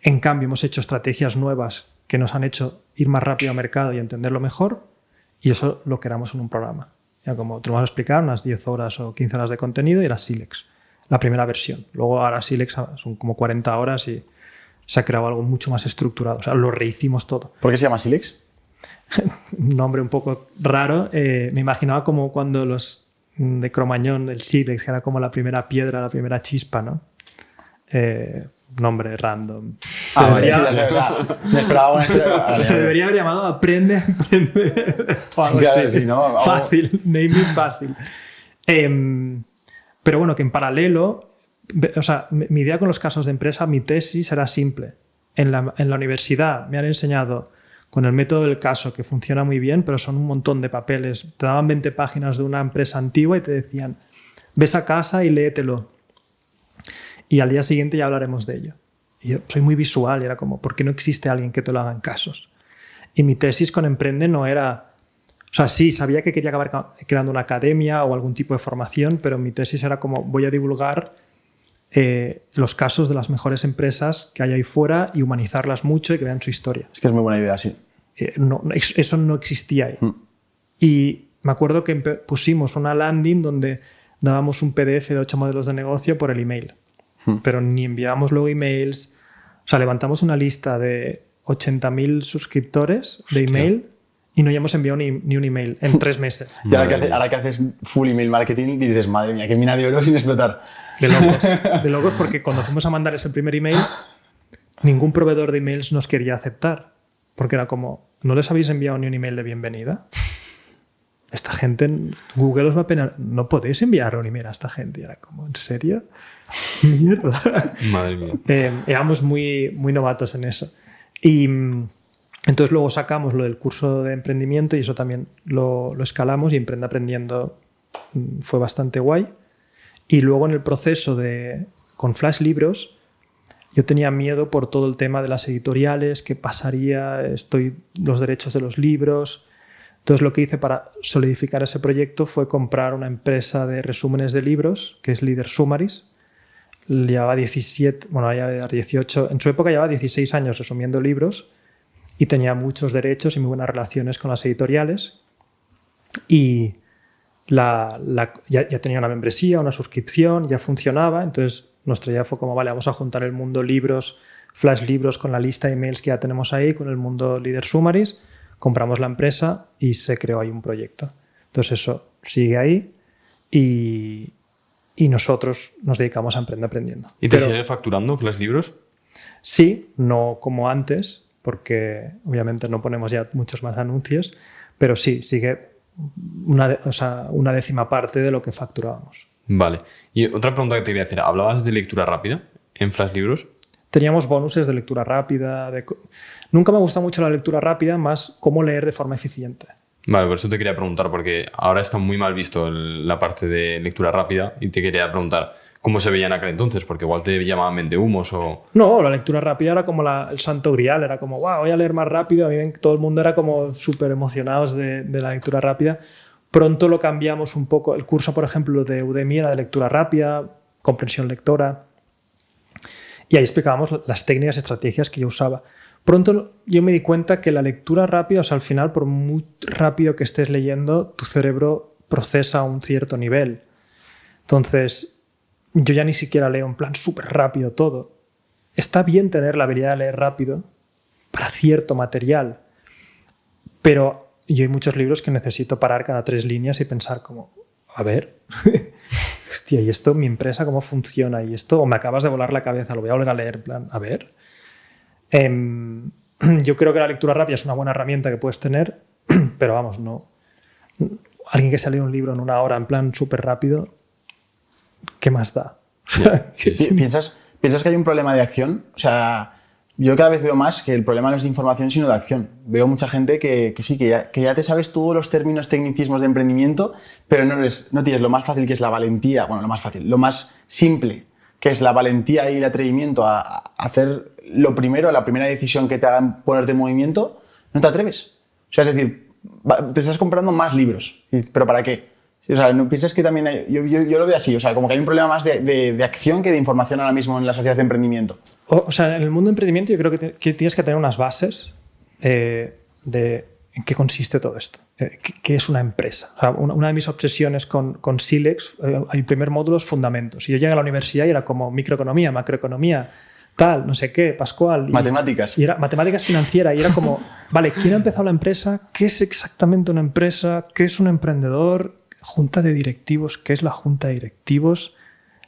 En cambio, hemos hecho estrategias nuevas que nos han hecho ir más rápido al mercado y entenderlo mejor, y eso lo queramos en un programa. Como te lo vamos a explicar, unas 10 horas o 15 horas de contenido y era Silex, la primera versión. Luego ahora Silex son como 40 horas y se ha creado algo mucho más estructurado. O sea, lo rehicimos todo. ¿Por qué se llama Silex? Un nombre un poco raro. eh, me imaginaba como cuando los mm, de Cromañón, el Silex, que era como la primera piedra, la primera chispa, ¿no? Eh, nombre random. Ah, Se vale. debería- O sea, me esperaba una vale, se vale. debería haber llamado Aprende, Aprende. o algo Claro, así. sí, ¿no? Fácil, naming fácil. Em, pero bueno, que en paralelo, o sea, mi mi idea con los casos de empresa, mi tesis era simple. En la, en la universidad me han enseñado con el método del caso que funciona muy bien, pero son un montón de papeles. Te daban 20 páginas de una empresa antigua y te decían, ves a casa y léetelo. Y al día siguiente ya hablaremos de ello. Y yo soy muy visual y era como, ¿por qué no existe alguien que te lo haga en casos? Y mi tesis con Emprende no era... O sea, sí, sabía que quería acabar ca- creando una academia o algún tipo de formación, pero mi tesis era como, voy a divulgar eh, los casos de las mejores empresas que hay ahí fuera y humanizarlas mucho y que vean su historia. Es que es muy buena idea, sí. Eh, no, no, es- eso no existía ahí. Mm. Y me acuerdo que pusimos una landing donde dábamos un PDF de ocho modelos de negocio por el email. Pero ni enviábamos luego emails. O sea, levantamos una lista de 80.000 suscriptores de email y no hayamos enviado ni, ni un email en tres meses. Y ahora que, hace- ahora que haces full email marketing, dices, madre mía, qué mina de oro sin explotar. De locos. De locos porque cuando fuimos a mandar ese primer email, ningún proveedor de emails nos quería aceptar. Porque era como, ¿no les habéis enviado ni un email de bienvenida? Esta gente, Google os va a penar. No podéis enviar un email a esta gente. Y era como, ¿en serio? Mierda. Madre mía. Eh, éramos muy, muy novatos en eso. Y mm, entonces luego sacamos lo del curso de emprendimiento y eso también lo, lo escalamos y Emprende Aprendiendo mm, fue bastante guay. Y luego en el proceso de, con Flash Libros, yo tenía miedo por todo el tema de las editoriales, qué pasaría, estoy los derechos de los libros. Entonces lo que hice para solidificar ese proyecto fue comprar una empresa de resúmenes de libros, que es Leader Summaries. Llevaba 17, bueno, ya 18, en su época llevaba 16 años resumiendo libros y tenía muchos derechos y muy buenas relaciones con las editoriales. Y ya, tenía una membresía, una suscripción, ya funcionaba. Entonces nuestra idea fue como, vale, vamos a juntar el mundo libros, flash libros con la lista de emails que ya tenemos ahí, con el mundo Leader Summaries compramos la empresa y se creó ahí un proyecto. Entonces eso sigue ahí y, y nosotros nos dedicamos a emprender aprendiendo. ¿Y te sigue facturando Flash Libros? Sí, no como antes, porque obviamente no ponemos ya muchos más anuncios, pero sí, sigue una, o sea, una décima parte de lo que facturábamos. Vale. Y otra pregunta que te quería hacer, ¿hablabas de lectura rápida en Flash Libros? Teníamos bonuses de lectura rápida, de Nunca me gusta mucho la lectura rápida, más cómo leer de forma eficiente. Vale, por eso te quería preguntar, porque ahora está muy mal visto la parte de lectura rápida y te quería preguntar cómo se veía en aquel entonces, porque igual te llamaban mente humos o... No, la lectura rápida era como el santo grial, era como, wow, voy a leer más rápido, a mí todo el mundo era como súper emocionados de, de la lectura rápida. Pronto lo cambiamos un poco, el curso, por ejemplo, de Udemy era de lectura rápida, comprensión lectora, y ahí explicábamos las técnicas y estrategias que yo usaba. Pronto yo me di cuenta que la lectura rápida, o sea, al final, por muy rápido que estés leyendo, tu cerebro procesa a un cierto nivel. Entonces, yo ya ni siquiera leo en plan súper rápido todo. Está bien tener la habilidad de leer rápido para cierto material, pero yo hay muchos libros que necesito parar cada tres líneas y pensar como, a ver, hostia, ¿y esto mi empresa cómo funciona? ¿Y esto? O me acabas de volar la cabeza, lo voy a volver a leer, plan, a ver. Em, yo creo que la lectura rápida es una buena herramienta que puedes tener, pero vamos, no. Alguien que se un libro en una hora en plan súper rápido, ¿qué más da? ¿Piensas, ¿Piensas que hay un problema de acción? O sea, yo cada vez veo más que el problema no es de información, sino de acción. Veo mucha gente que, que sí, que ya, que ya, te sabes todos los términos tecnicismos de emprendimiento, pero no, eres, no tienes lo más fácil que es la valentía, bueno, lo más fácil, lo más simple, que es la valentía y el atrevimiento a, hacer lo primero, la primera decisión que te hagan ponerte en movimiento, no te atreves. O sea, es decir, te estás comprando más libros. ¿Pero para qué? O sea, ¿no piensas que también hay, yo, yo, lo veo así, o sea, como que hay un problema más de, de, acción que de información ahora mismo en la sociedad de emprendimiento. O, sea, en el mundo de emprendimiento yo creo que, que tienes que tener unas bases eh, de en qué consiste todo esto. Eh, ¿Qué, es una empresa? O sea, una, de mis obsesiones con, con Silex, eh, el primer módulo es fundamentos. Y yo llegué a la universidad y era como microeconomía, macroeconomía, tal, no sé qué, Pascual. matemáticas. Y era matemáticas financieras. Y era como, vale, ¿quién ha empezado la empresa? ¿Qué es exactamente una empresa? ¿Qué es un emprendedor? Junta de directivos. ¿Qué es la junta de directivos?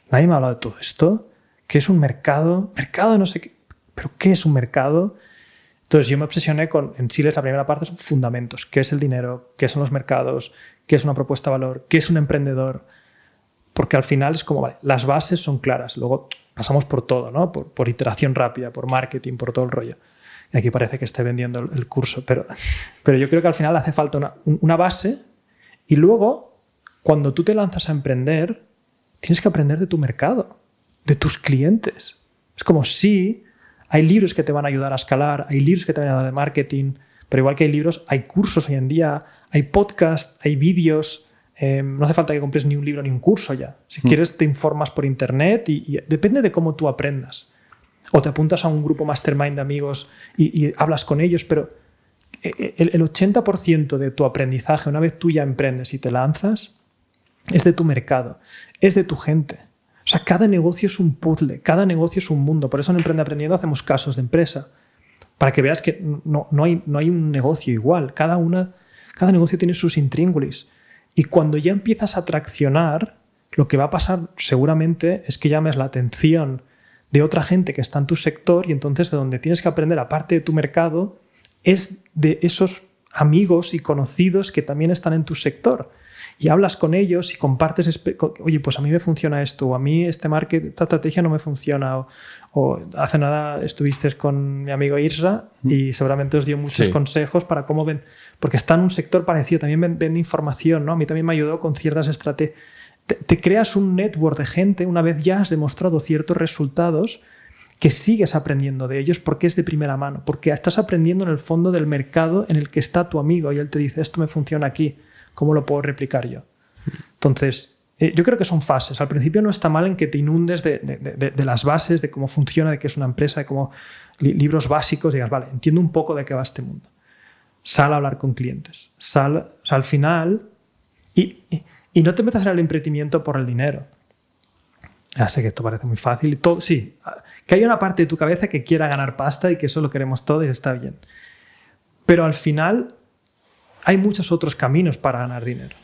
Nadie me ha hablado de todo esto. ¿Qué es un mercado? Mercado, no sé qué. ¿Pero qué es un mercado? Entonces yo me obsesioné con, en Chile la primera parte son fundamentos. ¿Qué es el dinero? ¿Qué son los mercados? ¿Qué es una propuesta de valor? ¿Qué es un emprendedor? Porque al final es como, vale, las bases son claras. Luego pasamos por todo, ¿no? Por, iteración rápida, por marketing, por todo el rollo. Y aquí parece que esté vendiendo el, curso, pero, pero yo creo que al final hace falta una, base y luego, cuando tú te lanzas a emprender, tienes que aprender de tu mercado, de tus clientes. Es como si hay libros que te van a ayudar a escalar, hay libros que te van a ayudar de marketing, pero igual que hay libros, hay cursos hoy en día, hay podcasts, hay vídeos, Em, no hace falta que compres ni un libro ni un curso ya. Si mm. quieres, te informas por internet y, depende de cómo tú aprendas. O te apuntas a un grupo mastermind de amigos y, hablas con ellos, pero e, e, el, el 80% de tu aprendizaje, una vez tú ya emprendes y te lanzas, es de tu mercado, es de tu gente. O sea, cada negocio es un puzzle, cada negocio es un mundo. Por eso en Emprende Aprendiendo hacemos casos de empresa. Para que veas que no, no, hay, no hay un negocio igual. Cada, una, cada negocio tiene sus intríngulis. Y cuando ya empiezas a traccionar, lo que va a pasar seguramente es que llames la atención de otra gente que está en tu sector y entonces de donde tienes que aprender, aparte de tu mercado, es de esos amigos y conocidos que también están en tu sector. Y hablas con ellos y compartes, oye, pues a mí me funciona esto, o a mí este market, esta estrategia no me funciona, o, o hace nada estuviste con mi amigo Isra y seguramente os dio muchos consejos para cómo ven, porque está en un sector parecido, también vende información, ¿no? A mí también me ayudó con ciertas estrategias. Te, creas un network de gente, una vez ya has demostrado ciertos resultados, que sigues aprendiendo de ellos porque es de primera mano, porque estás aprendiendo en el fondo del mercado en el que está tu amigo y él te dice, esto me funciona aquí, ¿cómo lo puedo replicar yo? Entonces, eh, yo creo que son fases. Al principio no está mal en que te inundes de, las bases, de cómo funciona, de qué es una empresa, de cómo li- libros básicos, digas, vale, entiendo un poco de qué va este mundo. Sal a hablar con clientes. Sal, sea, al final, y, no te metas en el emprendimiento por el dinero. Ya sé que esto parece muy fácil todo, sí, que hay una parte de tu cabeza que quiera ganar pasta y que eso lo queremos todos y está bien. Pero al final hay muchos otros caminos para ganar dinero.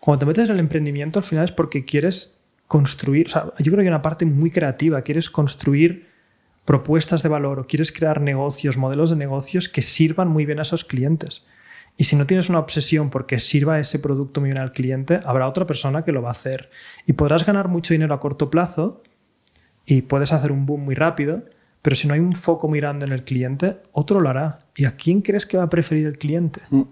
Cuando te metes en el emprendimiento, al final es porque quieres construir, yo creo que hay una parte muy creativa, quieres construir propuestas de valor o quieres crear negocios, modelos de negocios que sirvan muy bien a esos clientes. Y si no tienes una obsesión porque sirva ese producto muy bien al cliente, habrá otra persona que lo va a hacer. Y podrás ganar mucho dinero a corto plazo y puedes hacer un boom muy rápido, pero si no hay un foco muy grande en el cliente, otro lo hará. ¿Y a quién crees que va a preferir el cliente? Eh,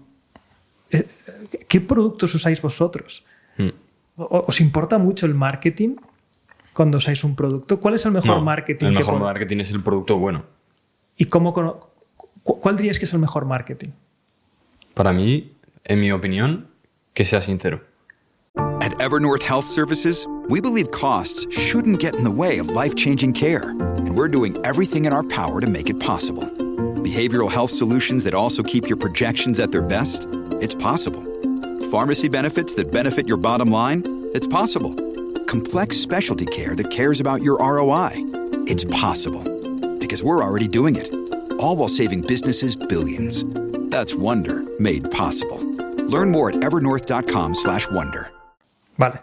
¿Qué productos usáis vosotros? Mm. ¿O- ¿Os importa mucho el marketing cuando usáis un producto? ¿Cuál es el mejor No, marketing? El que mejor pon- marketing es el producto bueno. ¿Y cómo cuál dirías que es el mejor marketing? Para mí, en mi opinión, que sea sincero. At Evernorth Health Services, we believe costs shouldn't get in the way of life changing care, and we're doing everything in our power to make it possible. Behavioral health solutions that also keep your projections at their best? It's possible. Pharmacy benefits that benefit your bottom line? It's possible. Complex specialty care that cares about your ROI? It's possible. Because we're already doing it, all while saving businesses billions. That's Wonder made possible. Learn more at evernorth.com/wonder. Vale,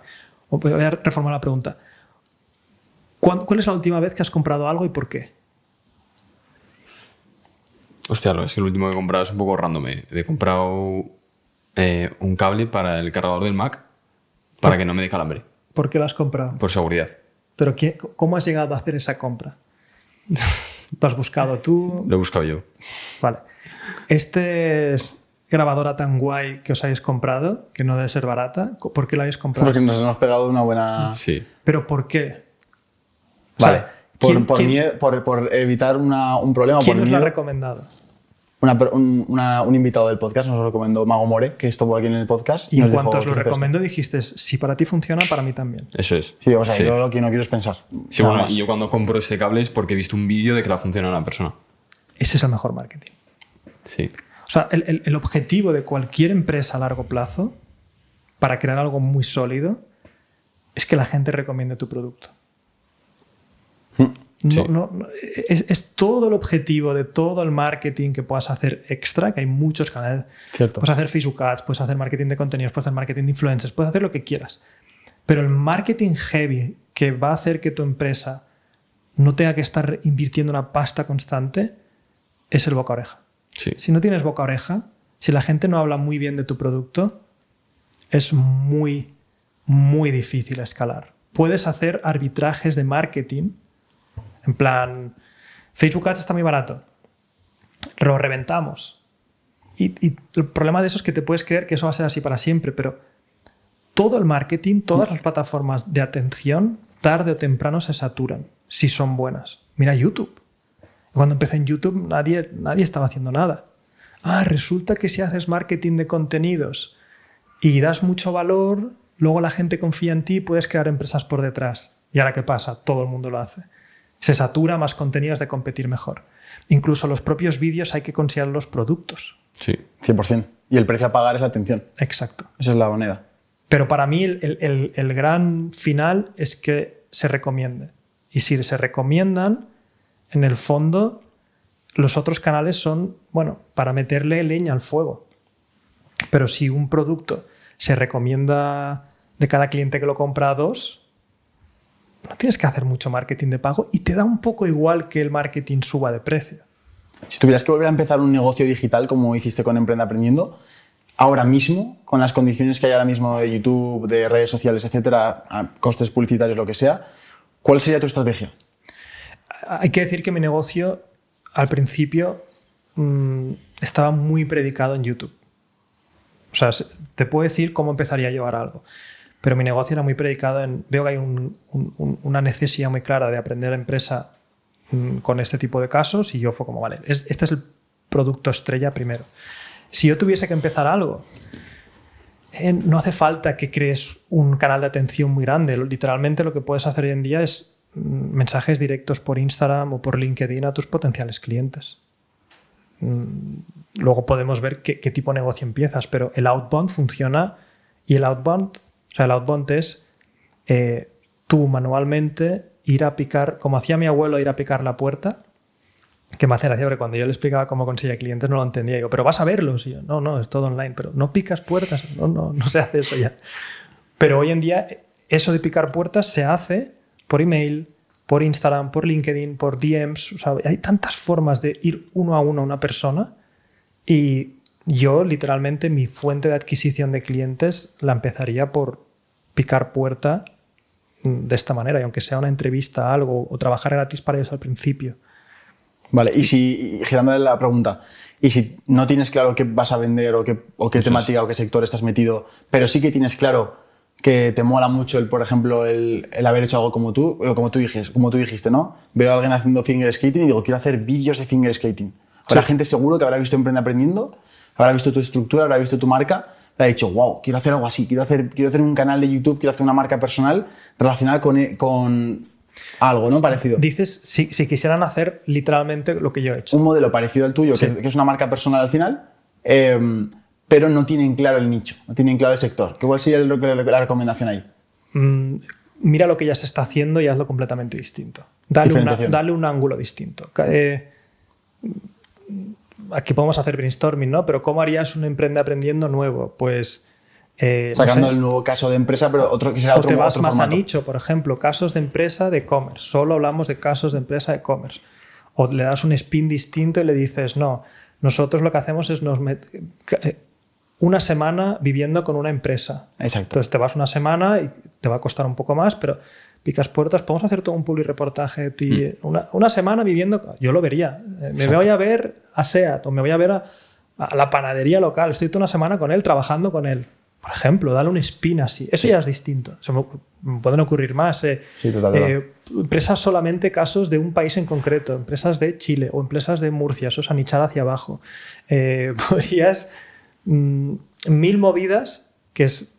voy a reformar la pregunta. ¿Cuál es la última vez que has comprado algo y por qué? Hostia, lo- es que el último que he comprado es un poco random. eh. He comprado eh, un cable para el cargador del Mac para que no me dé calambre, ¿Por qué lo has comprado? por seguridad. ¿Pero qué- cómo has llegado a hacer esa compra? ¿Lo has buscado tú? Lo he buscado yo. Vale. Este es grabadora tan guay que os habéis comprado, que no debe ser barata. ¿Por qué la habéis comprado? Porque nos hemos pegado una buena. Sí. ¿Pero por qué? O Vale. sea, por, ¿quién- por, quién- miedo- por- por evitar una- un problema. ¿Quién por os lo ha recomendado? una un, una- un invitado del podcast nos lo recomendó Mago More, que estuvo aquí en el podcast. Y en nos cuanto os lo recomendó, dijiste, si para ti funciona, para mí también. Eso es. Sí, o sea, Sí. yo lo que no quiero es pensar. Sí, bueno, más. y yo cuando compro este cable es porque he visto un vídeo de que la funciona una persona. Ese es el mejor marketing. Sí. O sea, el, el- el objetivo de cualquier empresa a largo plazo para crear algo muy sólido es que la gente recomiende tu producto. No, Sí. no- no- es, es todo el objetivo de todo el marketing que puedas hacer extra, que hay muchos canales. Cierto. Puedes hacer Facebook Ads, puedes hacer marketing de contenidos, puedes hacer marketing de influencers, puedes hacer lo que quieras. Pero el marketing heavy que va a hacer que tu empresa no tenga que estar invirtiendo una pasta constante es el boca oreja. Sí. Si no tienes boca oreja, si la gente no habla muy bien de tu producto, es muy, muy difícil escalar. Puedes hacer arbitrajes de marketing, en plan, Facebook Ads está muy barato, lo reventamos. Y, el problema de eso es que te puedes creer que eso va a ser así para siempre, pero todo el marketing, todas las plataformas de atención, tarde o temprano se saturan, si son buenas. Mira YouTube. Cuando empecé en YouTube nadie, nadie estaba haciendo nada. Ah, resulta que si haces marketing de contenidos y das mucho valor, luego la gente confía en ti y puedes crear empresas por detrás. ¿Y ahora qué pasa? Todo el mundo lo hace. Se satura más contenidos de competir mejor. Incluso los propios vídeos hay que considerar los productos. Sí. 100%. Y el precio a pagar es la atención. Exacto. Esa es la moneda. Pero para mí el, el- el- el gran final es que se recomiende. Y si se recomiendan, en el fondo, los otros canales son, bueno, para meterle leña al fuego. Pero si un producto se recomienda de cada cliente que lo compra a dos, no tienes que hacer mucho marketing de pago y te da un poco igual que el marketing suba de precio. Si tuvieras que volver a empezar un negocio digital como hiciste con Emprende Aprendiendo, ahora mismo, con las condiciones que hay ahora mismo de YouTube, de redes sociales, etcétera, a costes publicitarios, lo que sea, ¿cuál sería tu estrategia? Hay que decir que mi negocio al principio mm, estaba muy predicado en YouTube. O sea, se- te puedo decir cómo empezaría a llevar algo. Pero mi negocio era muy predicado en. Veo que hay un- un- un- una necesidad muy clara de aprender empresa mm, con este tipo de casos y yo fue como, vale, es- este es el producto estrella primero. Si yo tuviese que empezar algo, eh, no hace falta que crees un canal de atención muy grande. Literalmente lo que puedes hacer hoy en día es mm, mensajes directos por Instagram o por LinkedIn a tus potenciales clientes. Mm, Luego podemos ver qué, qué tipo de negocio empiezas, pero el outbound funciona y el outbound, o sea, el outbound es eh, tú manualmente ir a picar, como hacía mi abuelo ir a picar la puerta, que me hace gracia porque cuando yo le explicaba cómo conseguía clientes no lo entendía. Digo, pero vas a verlos. Y yo, no, no, es todo online, pero no picas puertas, no, no, no se hace eso ya. Pero hoy en día eso de picar puertas se hace por email, por Instagram, por LinkedIn, por DMs. O sea, hay tantas formas de ir uno a uno a una persona y yo literalmente mi fuente de adquisición de clientes la empezaría por picar puerta de esta manera y aunque sea una entrevista algo o trabajar gratis para ellos al principio. Vale, y si, y girándole la pregunta, y si no tienes claro qué vas a vender o qué, o qué temática o qué sector estás metido, pero sí que tienes claro que te mola mucho el, por ejemplo, el, el haber hecho algo como tú, o como tú, dijiste, como tú dijiste, ¿no? Veo a alguien haciendo finger skating y digo, quiero hacer vídeos de finger skating. Habrá gente seguro que habrá visto Emprende Aprendiendo, habrá visto tu estructura, habrá visto tu marca, le ha dicho, wow, quiero hacer algo así, quiero hacer, quiero hacer un canal de YouTube, quiero hacer una marca personal relacionada con, e- con algo, ¿no? Parecido. Dices, si, si quisieran hacer literalmente lo que yo he hecho. un modelo parecido al tuyo, que, Sí. que es una marca personal al final, eh, pero no tienen claro el nicho, no tienen claro el sector. ¿Qué- ¿Cuál sería lo que- la recomendación ahí? Mm, mira lo que ya se está haciendo y hazlo completamente distinto. Dale, una- dale un ángulo distinto. Eh, aquí podemos hacer brainstorming, ¿no? Pero ¿cómo harías un emprende aprendiendo nuevo? Pues... eh, no Sacando sé, el nuevo caso de empresa, pero otro que será o otro, te vas otro más formato. a nicho, por ejemplo, casos de empresa de e-commerce. Solo hablamos de casos de empresa de e-commerce. O le das un spin distinto y le dices, no, nosotros lo que hacemos es nos eh, una semana viviendo con una empresa. Exacto. Entonces te vas una semana y te va a costar un poco más, pero picas puertas, podemos hacer todo un public reportaje ti. Mm. Una, una semana viviendo, yo lo vería. Eh, Me voy a ver a SEAT o me voy a ver a, a la panadería local. Estoy toda una semana con él, trabajando con él. Por ejemplo, dale un spin así. Eso ya es distinto. Se me, me pueden ocurrir más. eh. Sí, total. Eh, empresas solamente casos de un país en concreto, empresas de Chile o empresas de Murcia, eso es anichar hacia abajo. Eh, podrías mm, mil movidas que es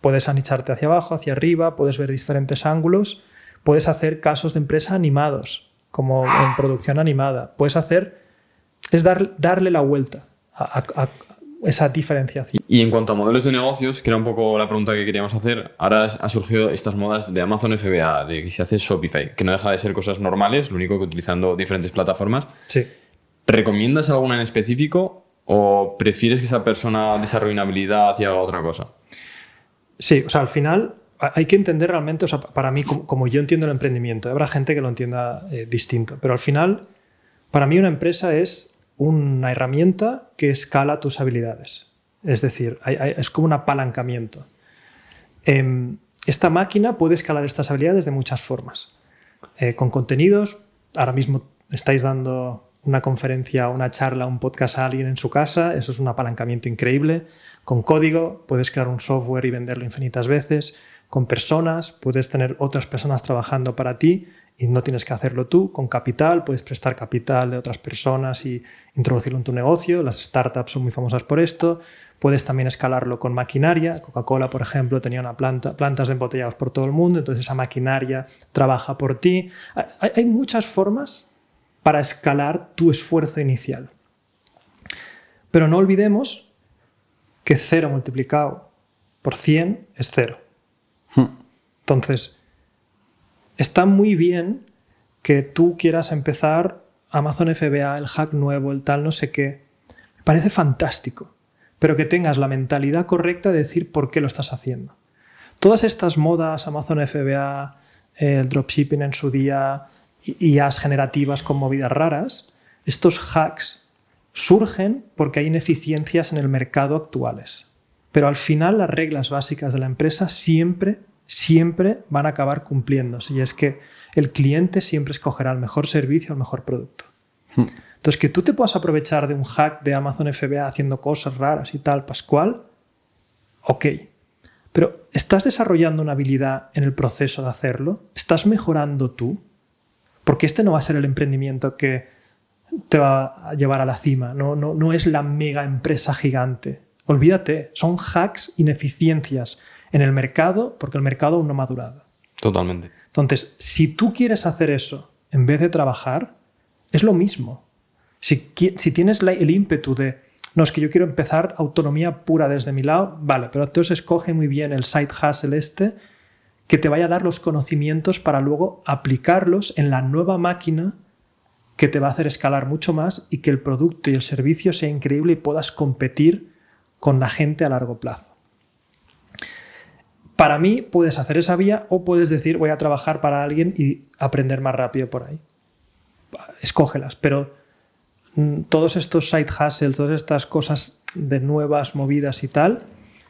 puedes anicharte hacia abajo, hacia arriba, puedes ver diferentes ángulos, puedes hacer casos de empresa animados, como en producción animada. Puedes hacer es dar- darle la vuelta a, a- a esa diferenciación. Y en cuanto a modelos de negocios, que era un poco la pregunta que queríamos hacer, ahora ha surgido estas modas de Amazon FBA, de que se hace Shopify, que no deja de ser cosas normales, lo único que utilizando diferentes plataformas. Sí. ¿Recomiendas alguna en específico o prefieres que esa persona desarrolle una habilidad hacia otra cosa? Sí, o sea, al final hay que entender realmente, o sea, para mí, como, yo entiendo el emprendimiento, habrá gente que lo entienda eh, distinto, pero al final, para mí una empresa es una herramienta que escala tus habilidades. Es decir, es como un apalancamiento. Em, esta máquina puede escalar estas habilidades de muchas formas. Eh, con contenidos, ahora mismo estáis dando una conferencia, una charla, un podcast a alguien en su casa, eso es un apalancamiento increíble. Con código puedes crear un software y venderlo infinitas veces. Con personas puedes tener otras personas trabajando para ti y no tienes que hacerlo tú. Con capital puedes prestar capital de otras personas y introducirlo en tu negocio. Las startups son muy famosas por esto. Puedes también escalarlo con maquinaria. Coca-Cola, por ejemplo, tenía una planta, plantas de embotellados por todo el mundo, entonces esa maquinaria trabaja por ti. Hay, hay muchas formas para escalar tu esfuerzo inicial. Pero no olvidemos que cero multiplicado por 100 es cero. Entonces, está muy bien que tú quieras empezar Amazon FBA, el hack nuevo, el tal, no sé qué. Me parece fantástico. Pero que tengas la mentalidad correcta de decir por qué lo estás haciendo. Todas estas modas, Amazon FBA, el dropshipping en su día, IAs generativas con movidas raras, estos hacks surgen porque hay ineficiencias en el mercado actuales. Pero al final las reglas básicas de la empresa siempre, siempre van a acabar cumpliéndose. Y es que el cliente siempre escogerá el mejor servicio, el mejor producto. Entonces, que tú te puedas aprovechar de un hack de Amazon FBA haciendo cosas raras y tal, Pascual, ok. Pero ¿estás desarrollando una habilidad en el proceso de hacerlo? ¿Estás mejorando tú? Porque este no va a ser el emprendimiento que te va a llevar a la cima, no, no, no es la mega empresa gigante. Olvídate, son hacks, ineficiencias en el mercado porque el mercado aún no ha madurado. Totalmente. Entonces, si tú quieres hacer eso en vez de trabajar, es lo mismo. Si, si tienes la, el ímpetu de, no, es que yo quiero empezar autonomía pura desde mi lado, vale, pero entonces escoge muy bien el side hustle este que te vaya a dar los conocimientos para luego aplicarlos en la nueva máquina que te va a hacer escalar mucho más y que el producto y el servicio sea increíble y puedas competir con la gente a largo plazo. Para mí puedes hacer esa vía o puedes decir voy a trabajar para alguien y aprender más rápido por ahí. Escógelas, pero mm, todos estos side hustles, todas estas cosas de nuevas movidas y tal,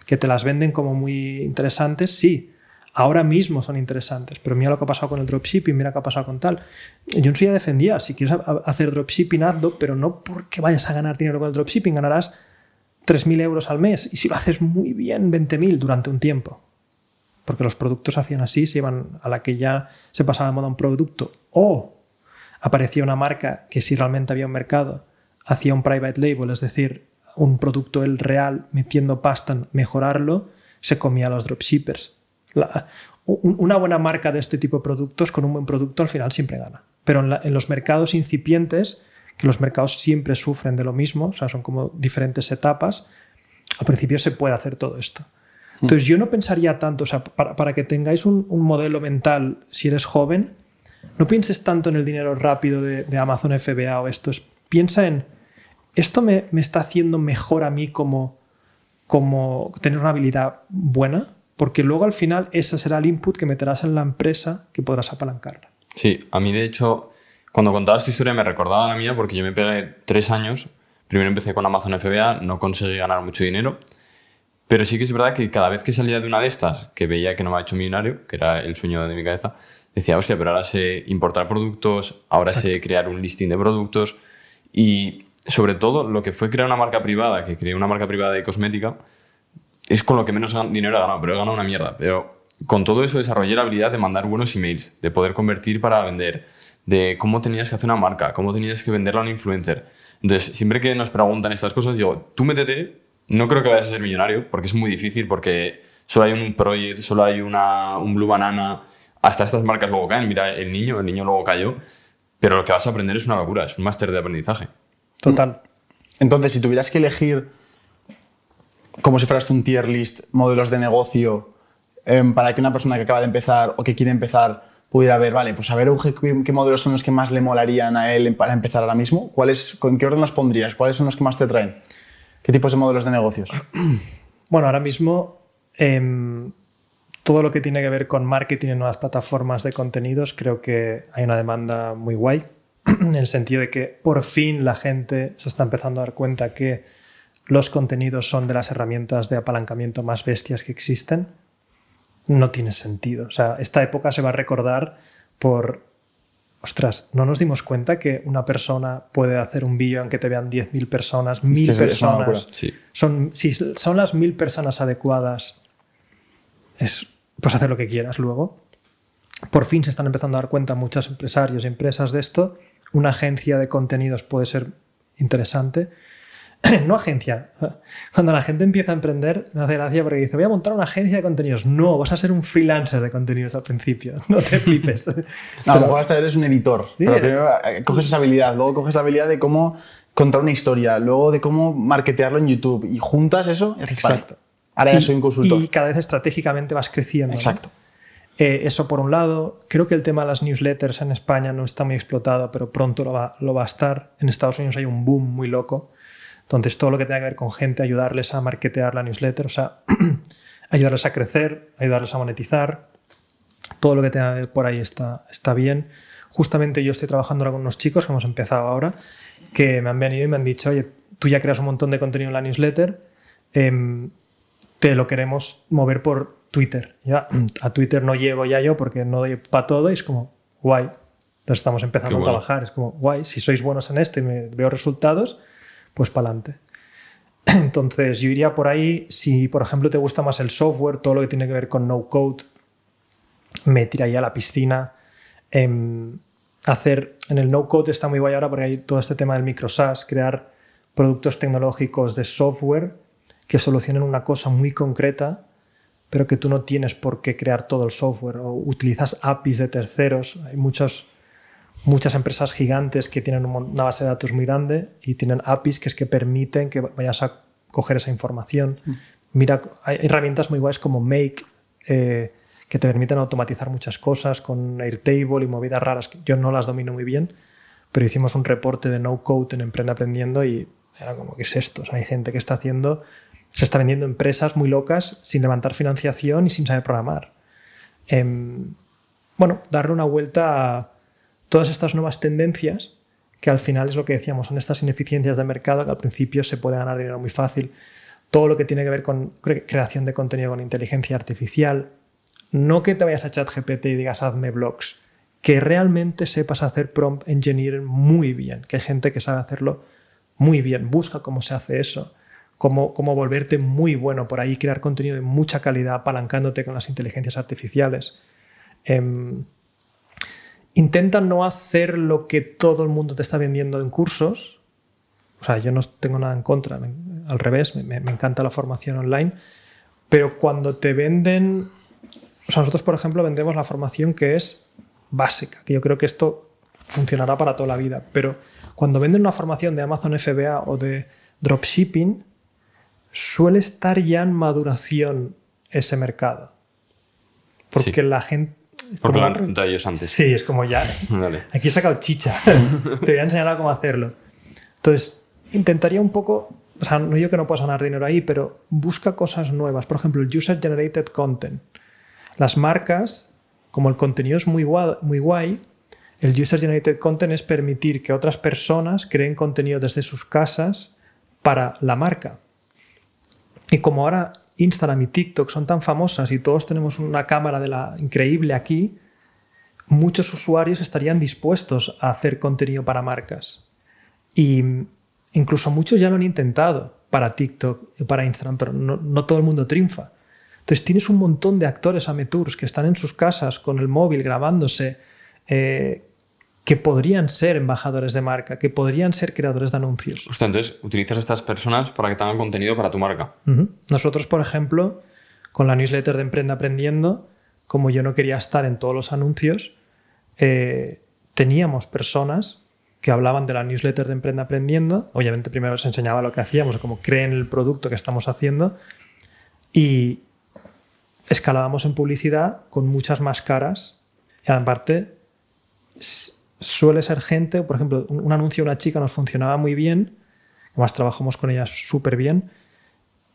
que te las venden como muy interesantes, sí, ahora mismo son interesantes, pero mira lo que ha pasado con el dropshipping, mira lo que ha pasado con tal. Yo en su día defendía, si quieres hacer dropshipping, hazlo, pero no porque vayas a ganar dinero con el dropshipping, ganarás 3.000 euros al mes y si lo haces muy bien, 20.000 durante un tiempo. Porque los productos hacían así, se iban a la que ya se pasaba de moda un producto. O aparecía una marca que si realmente había un mercado, hacía un private label, es decir, un producto el real, metiendo pasta en mejorarlo, se comía a los dropshippers. Una buena marca de este tipo de productos con un buen producto al final siempre gana. Pero en, en los mercados incipientes que los mercados siempre sufren de lo mismo, o sea, son como diferentes etapas, al principio se puede hacer todo esto. Entonces yo no pensaría tanto, o sea, para, que tengáis un, modelo mental, si eres joven, no pienses tanto en el dinero rápido de, Amazon FBA o esto, piensa en, esto me, me, está haciendo mejor a mí como, como tener una habilidad buena, porque luego al final ese será el input que meterás en la empresa que podrás apalancarla. Sí, a mí de hecho cuando contabas tu historia me recordaba la mía porque yo me pegué tres años. Primero empecé con Amazon FBA, no conseguí ganar mucho dinero. Pero sí que es verdad que cada vez que salía de una de estas, que veía que no me ha hecho millonario, que era el sueño de mi cabeza, decía, hostia, pero ahora sé importar productos, ahora sé crear un listing de productos. Y sobre todo, lo que fue crear una marca privada, que creé una marca privada de cosmética, es con lo que menos dinero he ganado, pero he ganado una mierda. Pero con todo eso desarrollé la habilidad de mandar buenos emails, de poder convertir para vender, de cómo tenías que hacer una marca, cómo tenías que venderla a un influencer. Entonces, siempre que nos preguntan estas cosas, digo, tú métete, no creo que vayas a ser millonario, porque es muy difícil, porque solo hay un project, solo hay una, un Blue Banana, hasta estas marcas luego caen. Mira, el niño, el niño luego cayó, pero lo que vas a aprender es una locura, es un máster de aprendizaje. Total. Entonces, si tuvieras que elegir, como si fueras un tier list, modelos de negocio, em, para que una persona que acaba de empezar o que quiere empezar pudiera ver, vale, pues a ver qué, modelos son los que más le molarían a él para empezar ahora mismo. ¿Cuáles, ¿En qué orden los pondrías? ¿Cuáles son los que más te traen? ¿Qué tipos de modelos de negocios? Bueno, ahora mismo em, todo lo que tiene que ver con marketing en nuevas plataformas de contenidos, creo que hay una demanda muy guay, en el sentido de que por fin la gente se está empezando a dar cuenta que los contenidos son de las herramientas de apalancamiento más bestias que existen no tiene sentido. O sea, esta época se va a recordar por, ostras, no nos dimos cuenta que una persona puede hacer un vídeo en que te vean 10.000 personas, 1.000 personas. Son, si son las 1.000 personas adecuadas, es, pues hacer lo que quieras luego. Por fin se están empezando a dar cuenta muchos empresarios y empresas de esto. Una agencia de contenidos puede ser interesante no agencia. Cuando la gente empieza a emprender, me hace gracia porque dice, voy a montar una agencia de contenidos. No, vas a ser un freelancer de contenidos al principio. No te flipes. no, a lo mejor hasta eres un editor. Pero primero eh, coges esa habilidad, luego coges la habilidad de cómo contar una historia, luego de cómo marketearlo en YouTube y juntas eso y Exacto. Ahora ya soy un consultor. Y cada vez estratégicamente vas creciendo. Exacto. Eh, eso por un lado. Creo que el tema de las newsletters en España no está muy explotado, pero pronto lo va, lo va a estar. En Estados Unidos hay un boom muy loco entonces, todo lo que tenga que ver con gente, ayudarles a marketear la newsletter, o sea, ayudarles a crecer, ayudarles a monetizar, todo lo que tenga que ver por ahí está, está bien. Justamente yo estoy trabajando ahora con unos chicos que hemos empezado ahora, que me han venido y me han dicho, oye, tú ya creas un montón de contenido en la newsletter, em, te lo queremos mover por Twitter. Ya, a Twitter no llego ya yo porque no doy para todo y es como, guay. Entonces estamos empezando a trabajar, es como, guay, si sois buenos en esto y me veo resultados, pues para adelante. Entonces, yo iría por ahí, si por ejemplo te gusta más el software, todo lo que tiene que ver con no code, me tiraría a la piscina. Em, hacer, en el no-code está muy guay ahora porque hay todo este tema del micro SaaS, crear productos tecnológicos de software que solucionen una cosa muy concreta, pero que tú no tienes por qué crear todo el software o utilizas APIs de terceros. Hay muchos, muchas empresas gigantes que tienen una base de datos muy grande y tienen APIs que es que permiten que vayas a coger esa información. Mm. Mira, hay herramientas muy guays como Make, eh, que te permiten automatizar muchas cosas con Airtable y movidas raras que yo no las domino muy bien, pero hicimos un reporte de no code en Emprende Aprendiendo y era como, ¿qué es esto? hay gente que está haciendo, se está vendiendo empresas muy locas sin levantar financiación y sin saber programar. Em, bueno, darle una vuelta a todas estas nuevas tendencias que al final es lo que decíamos, son estas ineficiencias de mercado que al principio se puede ganar dinero muy fácil. Todo lo que tiene que ver con creación de contenido con inteligencia artificial, no que te vayas a ChatGPT y digas hazme blogs, que realmente sepas hacer prompt engineering muy bien, que hay gente que sabe hacerlo muy bien. Busca cómo se hace eso, cómo, cómo volverte muy bueno por ahí, crear contenido de mucha calidad, apalancándote con las inteligencias artificiales. Em, intenta no hacer lo que todo el mundo te está vendiendo en cursos. O sea, yo no tengo nada en contra, al revés, me encanta la formación online, pero cuando te venden o sea, nosotros, por ejemplo, vendemos la formación que es básica, que yo creo que esto funcionará para toda la vida, pero cuando venden una formación de Amazon FBA o de dropshipping, suele estar ya en maduración ese mercado. Porque la gente... Porque lo han ellos antes. Sí, es como ya. Aquí he sacado chicha. Te voy a enseñar cómo hacerlo. Entonces, intentaría un poco. O sea, no yo que no puedas ganar dinero ahí, pero busca cosas nuevas. Por ejemplo, el User Generated Content. Las marcas, como el contenido es muy guay, muy guay, el User Generated Content es permitir que otras personas creen contenido desde sus casas para la marca. Y como ahora Instagram y TikTok son tan famosas y todos tenemos una cámara de la increíble aquí, muchos usuarios estarían dispuestos a hacer contenido para marcas. Y incluso muchos ya lo han intentado para TikTok y para Instagram, pero no, todo el mundo triunfa. Entonces tienes un montón de actores amateurs que están en sus casas con el móvil grabándose, eh, que podrían ser embajadores de marca, que podrían ser creadores de anuncios. entonces utilizas a estas personas para que tengan contenido para tu marca. Nosotros, por ejemplo, con la newsletter de Emprende Aprendiendo, como yo no quería estar en todos los anuncios, eh, teníamos personas que hablaban de la newsletter de Emprende Aprendiendo. Obviamente primero les enseñaba lo que hacíamos, cómo creen el producto que estamos haciendo. Y, escalábamos en publicidad con muchas más caras y aparte suele ser gente, por ejemplo, un, anuncio de una chica nos funcionaba muy bien, además trabajamos con ella súper bien,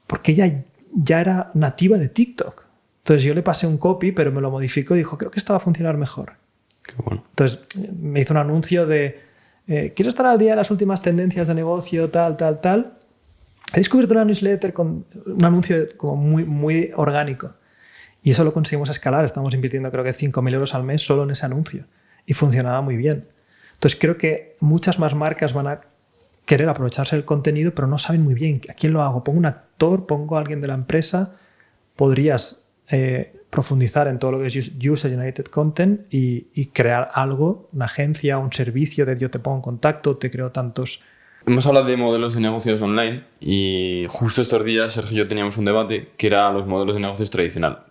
porque ella ya era nativa de TikTok. Entonces yo le pasé un copy, pero me lo modificó y dijo, creo que esto va a funcionar mejor. Entonces me hizo un anuncio de, eh, quiero estar al día de las últimas tendencias de negocio, tal, tal, tal. He descubierto una newsletter con un anuncio como muy, muy orgánico. Y eso lo conseguimos escalar. Estamos invirtiendo creo que 5.000 euros al mes solo en ese anuncio. Y funcionaba muy bien. Entonces creo que muchas más marcas van a querer aprovecharse del contenido, pero no saben muy bien a quién lo hago. Pongo un actor, pongo a alguien de la empresa. Podrías eh, profundizar en todo lo que es User Generated Content y, y, crear algo, una agencia, un servicio de yo te pongo en contacto, te creo tantos... Hemos hablado de modelos de negocios online y justo estos días Sergio y yo teníamos un debate que era los modelos de negocios tradicional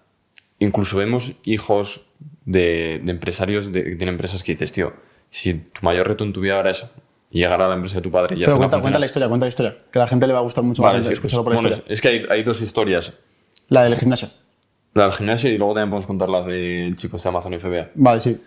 incluso vemos hijos de, empresarios de, de, empresas que dices, tío, si tu mayor reto en tu vida ahora es llegar a la empresa de tu padre y Pero cuenta, cuenta la historia, cuenta la historia, que a la gente le va a gustar mucho más escucharlo por la historia. Es, que hay, dos historias. La del gimnasio. La del gimnasio y luego también podemos contar la del chico de Amazon FBA. Vale, sí.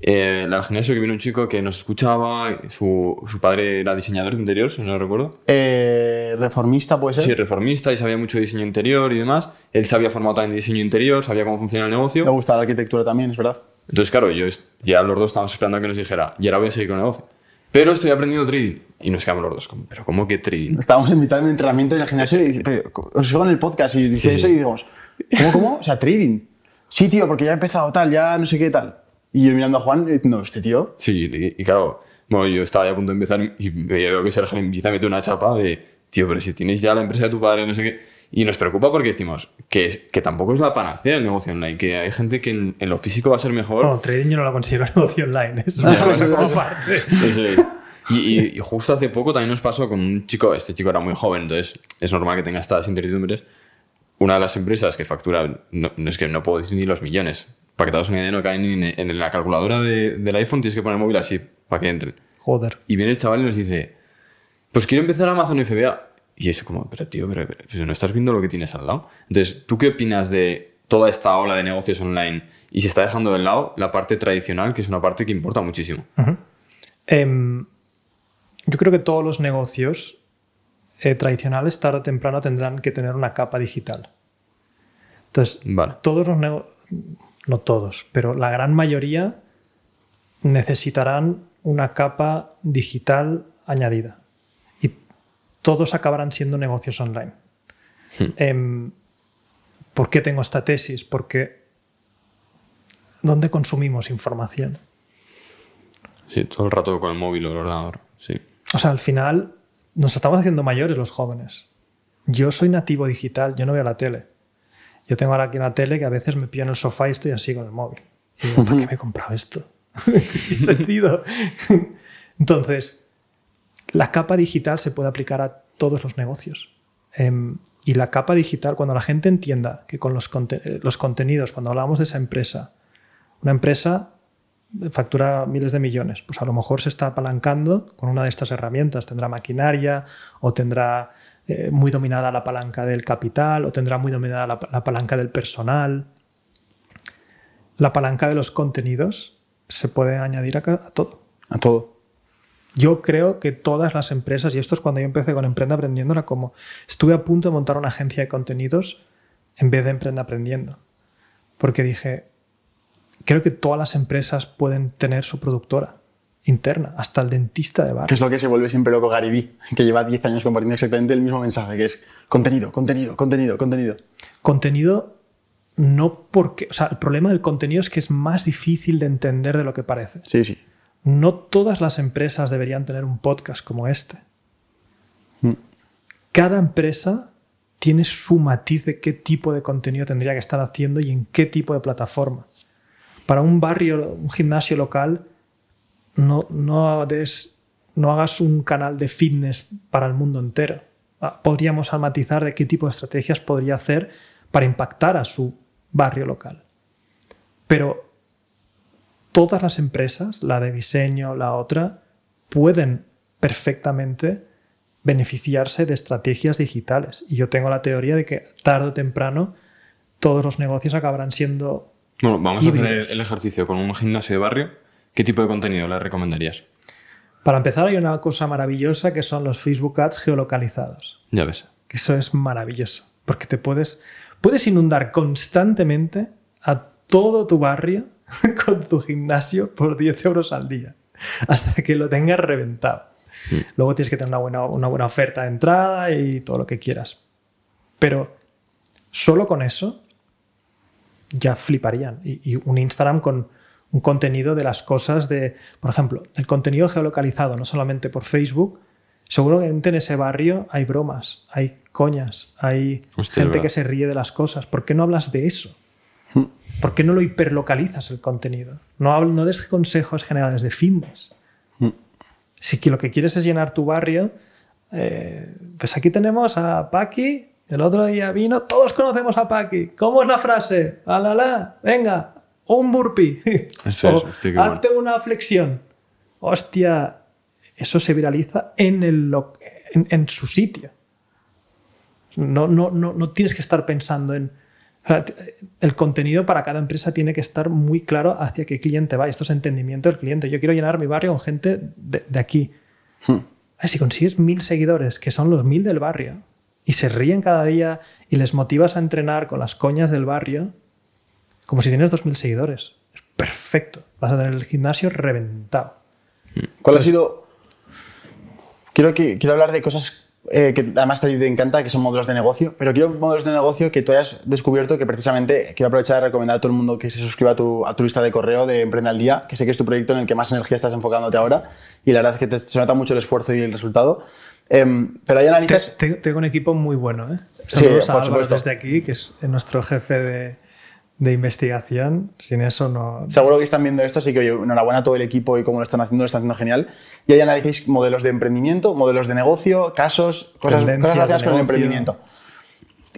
Eh, al gimnasio que vino un chico que nos escuchaba, su, su padre era diseñador de interior, si no lo recuerdo. Eh, reformista puede ser. Sí, reformista y sabía mucho de diseño interior y demás. Él se había formado también en diseño interior, sabía cómo funciona el negocio. Le gusta la arquitectura también, es verdad. Entonces, claro, yo ya los dos estábamos esperando a que nos dijera, y ahora voy a seguir con el negocio. Pero estoy aprendiendo trading. Y nos quedamos los dos, ¿pero cómo que trading? Estábamos de un entrenamiento en el gimnasio y os sigo en el podcast y dice eso y digamos, ¿cómo, cómo? O sea, trading. Sí, tío, porque ya he empezado tal, ya no sé qué tal. Y yo mirando a Juan, no, este tío. Sí, y, claro, bueno, yo estaba ya a punto de empezar y veo que Sergio empieza a meter una chapa de, tío, pero si tienes ya la empresa de tu padre, no sé qué. Y nos preocupa porque decimos que, que tampoco es la panacea el negocio online, que hay gente que en, en lo físico va a ser mejor. Bueno, trading yo no lo considero negocio online. Es una cosa como parte. Eso es. Y, y- y justo hace poco también nos pasó con un chico, este chico era muy joven, entonces es normal que tenga estas incertidumbres. Una de las empresas que factura, no, no es que no puedo decir ni los millones, para que te hagas una idea, no caen en, en la calculadora de- del iPhone, tienes que poner el móvil así para que entre. Joder. Y viene el chaval y nos dice, pues quiero empezar Amazon FBA. Y es como, pero tío, pero, pero- pero no estás viendo lo que tienes al lado. Entonces, ¿tú qué opinas de toda esta ola de negocios online y se está dejando de lado la parte tradicional, que es una parte que importa muchísimo? Em, yo creo que todos los negocios eh, tradicionales tarde o temprano tendrán que tener una capa digital. Entonces, Vale. todos los negocios, no todos, pero la gran mayoría necesitarán una capa digital añadida. Y todos acabarán siendo negocios online. Em, ¿Por qué tengo esta tesis? Porque ¿dónde consumimos información? Sí, todo el rato con el móvil o el ordenador. Sí. O sea, al final nos estamos haciendo mayores los jóvenes. Yo soy nativo digital, yo no veo la tele. Yo tengo ahora aquí una tele que a veces me pillo en el sofá y estoy así con el móvil. Y digo, ¿por qué me he comprado esto? ¿Qué sentido? Entonces, la capa digital se puede aplicar a todos los negocios. Em, y la capa digital, cuando la gente entienda que con los, los contenidos, cuando hablamos de esa empresa, una empresa factura miles de millones, pues a lo mejor se está apalancando con una de estas herramientas. Tendrá maquinaria o tendrá eh, muy dominada la palanca del capital o tendrá muy dominada la, la palanca del personal. La palanca de los contenidos se puede añadir a, a todo. A todo. Yo creo que todas las empresas, y esto es cuando yo empecé con Emprenda Aprendiendo, era como estuve a punto de montar una agencia de contenidos en vez de Emprenda Aprendiendo. Porque dije, creo que todas las empresas pueden tener su productora interna, hasta el dentista de bar. Que es lo que se vuelve siempre loco Gary Vee, que lleva 10 años compartiendo exactamente el mismo mensaje, que es contenido, contenido, contenido, contenido. Contenido, no porque. O sea, el problema del contenido es que es más difícil de entender de lo que parece. Sí, sí. No todas las empresas deberían tener un podcast como este. Cada empresa tiene su matiz de qué tipo de contenido tendría que estar haciendo y en qué tipo de plataforma. Para un barrio, un gimnasio local, no, no, des- no hagas un canal de fitness para el mundo entero. Ah, Podríamos matizar de qué tipo de estrategias podría hacer para impactar a su barrio local. Pero todas las empresas, la de diseño, la otra, pueden perfectamente beneficiarse de estrategias digitales. Y yo tengo la teoría de que tarde o temprano todos los negocios acabarán siendo... Bueno, vamos a hacer el ejercicio con un gimnasio de barrio. ¿Qué tipo de contenido le recomendarías? Para empezar, hay una cosa maravillosa que son los Facebook Ads geolocalizados. Ya ves. Que eso es maravilloso. Porque te puedes, puedes inundar constantemente a todo tu barrio con tu gimnasio por 10 euros al día. Hasta que lo tengas reventado. Luego tienes que tener una buena, una buena oferta de entrada y todo lo que quieras. Pero solo con eso ya fliparían. Y, y un Instagram con un contenido de las cosas de, por ejemplo, el contenido geolocalizado, no solamente por Facebook, seguramente en ese barrio hay bromas, hay coñas, hay Hostia, gente que se ríe de las cosas. ¿Por qué no hablas de eso? ¿Por qué no lo hiperlocalizas el contenido? No, habl- no des consejos generales de fitness. Si que lo que quieres es llenar tu barrio, eh, pues aquí tenemos a Paqui, el otro día vino, todos conocemos a Paqui. ¿Cómo es la frase? Alala, venga, un burpee. Eso es, O, hostia, qué bueno. hazte una flexión. Hostia, eso se viraliza en, el, lo- en, en su sitio. No, no, no, no tienes que estar pensando en... o sea, t- el contenido para cada empresa tiene que estar muy claro hacia qué cliente va. Esto es entendimiento del cliente. Yo quiero llenar mi barrio con gente de, de aquí. Ay, Si consigues mil seguidores, que son los mil del barrio, y se ríen cada día y les motivas a entrenar con las coñas del barrio, como si tienes dos mil seguidores. Es perfecto. Vas a tener el gimnasio reventado. ¿Cuál ha sido...? Quiero, que, quiero hablar de cosas eh, que además te, te encanta, que son modelos de negocio, pero quiero modelos de negocio que tú hayas descubierto que precisamente quiero aprovechar de recomendar a todo el mundo que se suscriba a tu, a tu lista de correo de Emprende al Día, que sé que es tu proyecto en el que más energía estás enfocándote ahora y la verdad es que te- se nota mucho el esfuerzo y el resultado. Em, pero Te- analizas... te- Tengo un equipo muy bueno. ¿eh? Saludos por a Álvaro desde aquí, que es nuestro jefe de, de investigación. Sin eso no. Seguro que están viendo esto, así que oye, enhorabuena a todo el equipo y cómo lo están haciendo, lo están haciendo genial. Y ahí analicéis modelos de emprendimiento, modelos de negocio, casos, cosas, cosas relacionadas con el emprendimiento.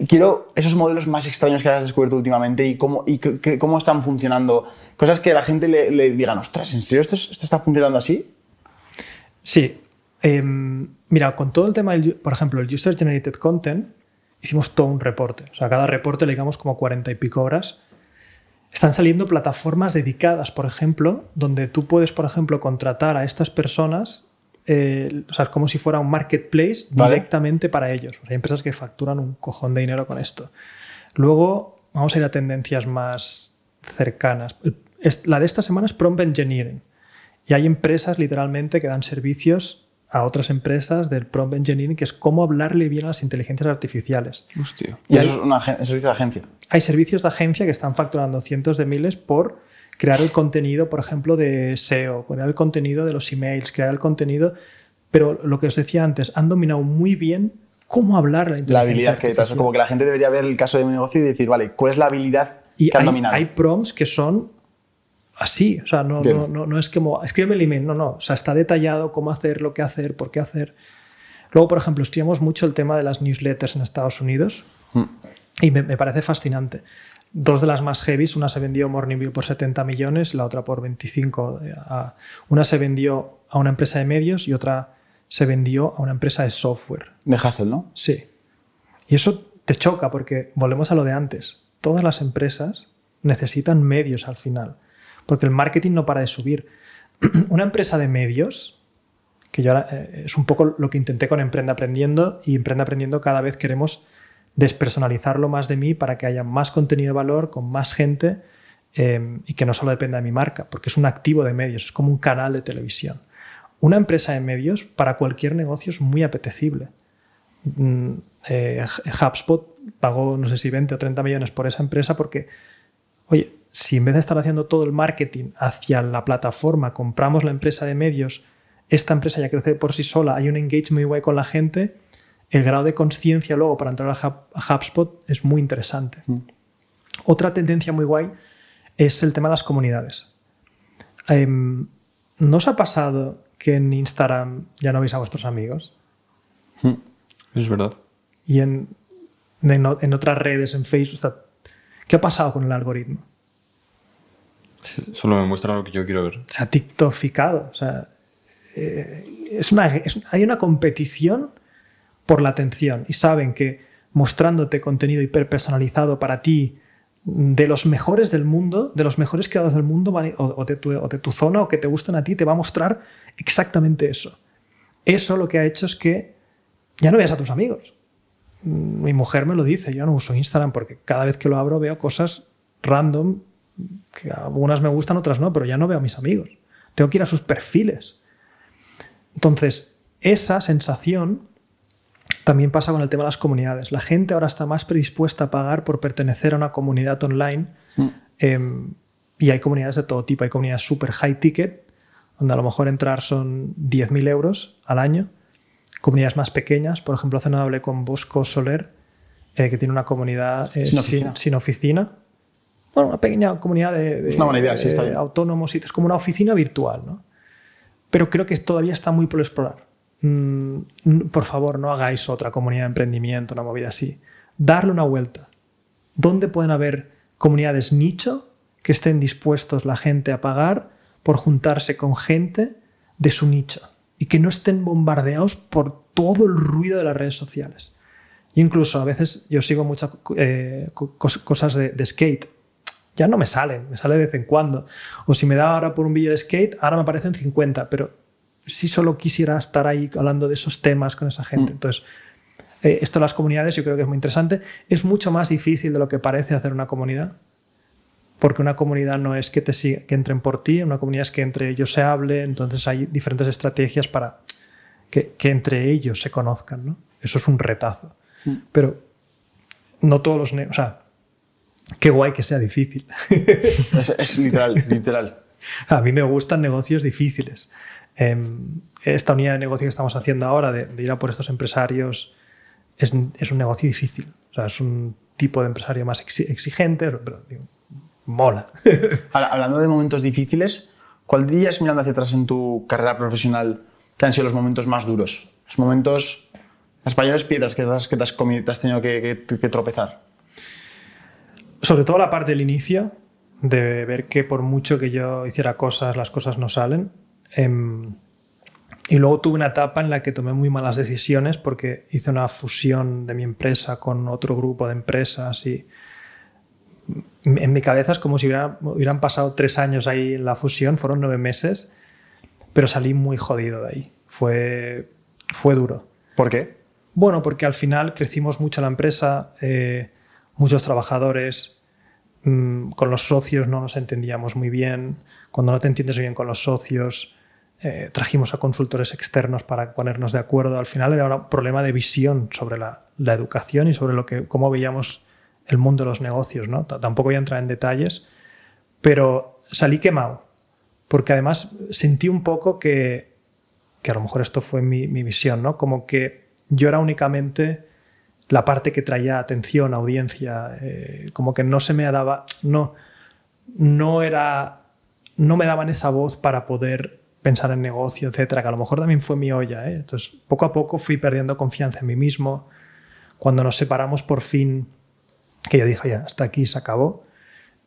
Quiero esos modelos más extraños que hayas descubierto últimamente y cómo, y qué- cómo están funcionando. Cosas que la gente le, le digan, ostras, ¿en serio esto, es- esto está funcionando así? Sí. Em, mira, con todo el tema, del, por ejemplo, el User Generated Content, hicimos todo un reporte. O sea, cada reporte le digamos como 40 y pico horas. Están saliendo plataformas dedicadas, por ejemplo, donde tú puedes, por ejemplo, contratar a estas personas, eh, o sea, es como si fuera un marketplace Vale. directamente para ellos. O sea, hay empresas que facturan un cojón de dinero con esto. Luego, vamos a ir a tendencias más cercanas. La de esta semana es prompt engineering. Y hay empresas literalmente que dan servicios a otras empresas del prompt engineering, que es cómo hablarle bien a las inteligencias artificiales. Hostia. Y Y eso hay- es un servicio de agencia. Hay servicios de agencia que están facturando cientos de miles por crear el contenido, por ejemplo, de SEO, crear el contenido de los emails, crear el contenido. Pero lo que os decía antes, han dominado muy bien cómo hablar la inteligencia La habilidad que detrás. Como que la gente debería ver el caso de mi negocio y decir, vale, ¿cuál es la habilidad Y que han hay, dominado? hay prompts que son así, o sea, no, no, no, no es como, escríbeme el email, no, no, o sea, está detallado cómo hacer, lo que hacer, por qué hacer. Luego, por ejemplo, estudiamos mucho el tema de las newsletters en Estados Unidos Mm. y me, me parece fascinante. Dos de las más heavies, una se vendió Morning View por 70 millones, la otra por 25. eh, una se vendió a una empresa de medios y otra se vendió a una empresa de software. De Hassel, ¿no? Sí. Y eso te choca porque volvemos a lo de antes. Todas las empresas necesitan medios al final, porque el marketing no para de subir. Una empresa de medios, que yo ahora, eh, es un poco lo que intenté con Emprende Aprendiendo, y Emprende Aprendiendo cada vez queremos despersonalizarlo más de mí para que haya más contenido de valor con más gente eh, y que no solo dependa de mi marca, porque es un activo de medios, es como un canal de televisión. Una empresa de medios para cualquier negocio es muy apetecible. Mm, eh, HubSpot pagó no sé si 20 o 30 millones por esa empresa porque, oye, si en vez de estar haciendo todo el marketing hacia la plataforma, compramos la empresa de medios, esta empresa ya crece por sí sola, hay un engagement muy guay con la gente, el grado de conciencia luego para entrar a, Hub- a HubSpot es muy interesante. Otra tendencia muy guay es el tema de las comunidades. Em, ¿No os ha pasado que en Instagram ya no veis a vuestros amigos? Es verdad. y en, en, o- en otras redes, en Facebook. o sea, ¿Qué ha pasado con el algoritmo? Solo me muestra lo que yo quiero ver. Se ha tiktokificado. O sea, eh, es una, hay una competición por la atención y saben que mostrándote contenido hiperpersonalizado para ti de los mejores del mundo, de los mejores creadores del mundo o, o de tu, o de tu zona o que te gustan a ti, te va a mostrar exactamente eso. Eso lo que ha hecho es que ya no veas a tus amigos. Mi mujer me lo dice, yo no uso Instagram porque cada vez que lo abro veo cosas random, que algunas me gustan, otras no, pero ya no veo a mis amigos. Tengo que ir a sus perfiles. Entonces, esa sensación también pasa con el tema de las comunidades. La gente ahora está más predispuesta a pagar por pertenecer a una comunidad online. em, y hay comunidades de todo tipo. Hay comunidades super high ticket, donde a lo mejor entrar son 10.000 euros al año. Comunidades más pequeñas. Por ejemplo, hace nada hablé con Bosco Soler, eh, que tiene una comunidad eh, Sin oficina. sin, sin oficina. Bueno, una pequeña comunidad de, de- Es una buena idea, sí, está de autónomos. y Es como una oficina virtual, ¿no? pero creo que todavía está muy por explorar. Mm, n- por favor, no hagáis otra comunidad de emprendimiento, una movida así. Darle una vuelta. ¿Dónde pueden haber comunidades nicho que estén dispuestos la gente a pagar por juntarse con gente de su nicho y que no estén bombardeados por todo el ruido de las redes sociales? Yo incluso a veces yo sigo muchas eh, co- cos- cosas de, de skate. Ya no me salen, me sale de vez en cuando. O si me da ahora por un vídeo de skate, ahora me aparecen 50, pero si solo quisiera estar ahí hablando de esos temas con esa gente. Entonces, eh, esto de las comunidades yo creo que es muy interesante. Es mucho más difícil de lo que parece hacer una comunidad. Porque una comunidad no es que, te siga- que entren por ti, una comunidad es que entre ellos se hable, entonces hay diferentes estrategias para que, que entre ellos se conozcan. ¿no? Eso es un retazo. Pero no todos los... O sea, qué guay que sea difícil. Es, es literal, literal. A mí me gustan negocios difíciles. Em, esta unidad de negocio que estamos haciendo ahora, de, de ir a por estos empresarios es, es un negocio difícil. O sea, es un tipo de empresario más exi- exigente, pero digo, mola. Ahora, Hablando de momentos difíciles, ¿cuál dirías mirando hacia atrás en tu carrera profesional que han sido los momentos más duros? Los momentos, las mayores piedras que te has, que te has, comido- te has tenido que, que- que tropezar. Sobre todo la parte del inicio, de ver que por mucho que yo hiciera cosas, las cosas no salen. Em, y luego tuve una etapa en la que tomé muy malas decisiones porque hice una fusión de mi empresa con otro grupo de empresas y en mi cabeza es como si hubiera- hubieran pasado tres años ahí en la fusión, fueron nueve meses, pero salí muy jodido de ahí. Fue, fue duro. ¿Por qué? Bueno, porque al final crecimos mucho la empresa, eh, muchos trabajadores, mm, con los socios no nos entendíamos muy bien. Cuando no te entiendes bien con los socios, eh, trajimos a consultores externos para ponernos de acuerdo. Al final era un problema de visión sobre la, educación y sobre lo que, cómo veíamos el mundo de los negocios. ¿no? Tampoco voy a entrar en detalles, pero salí quemado, porque además sentí un poco que, que a lo mejor esto fue mi, mi visión, ¿no? como que yo era únicamente la parte que traía atención, audiencia, eh, como que no se me daba, no, no era, no me daban esa voz para poder pensar en negocio, etcétera, que a lo mejor también fue mi olla. ¿eh? Entonces, poco a poco fui perdiendo confianza en mí mismo. Cuando nos separamos por fin, que yo dije, ya, hasta aquí se acabó,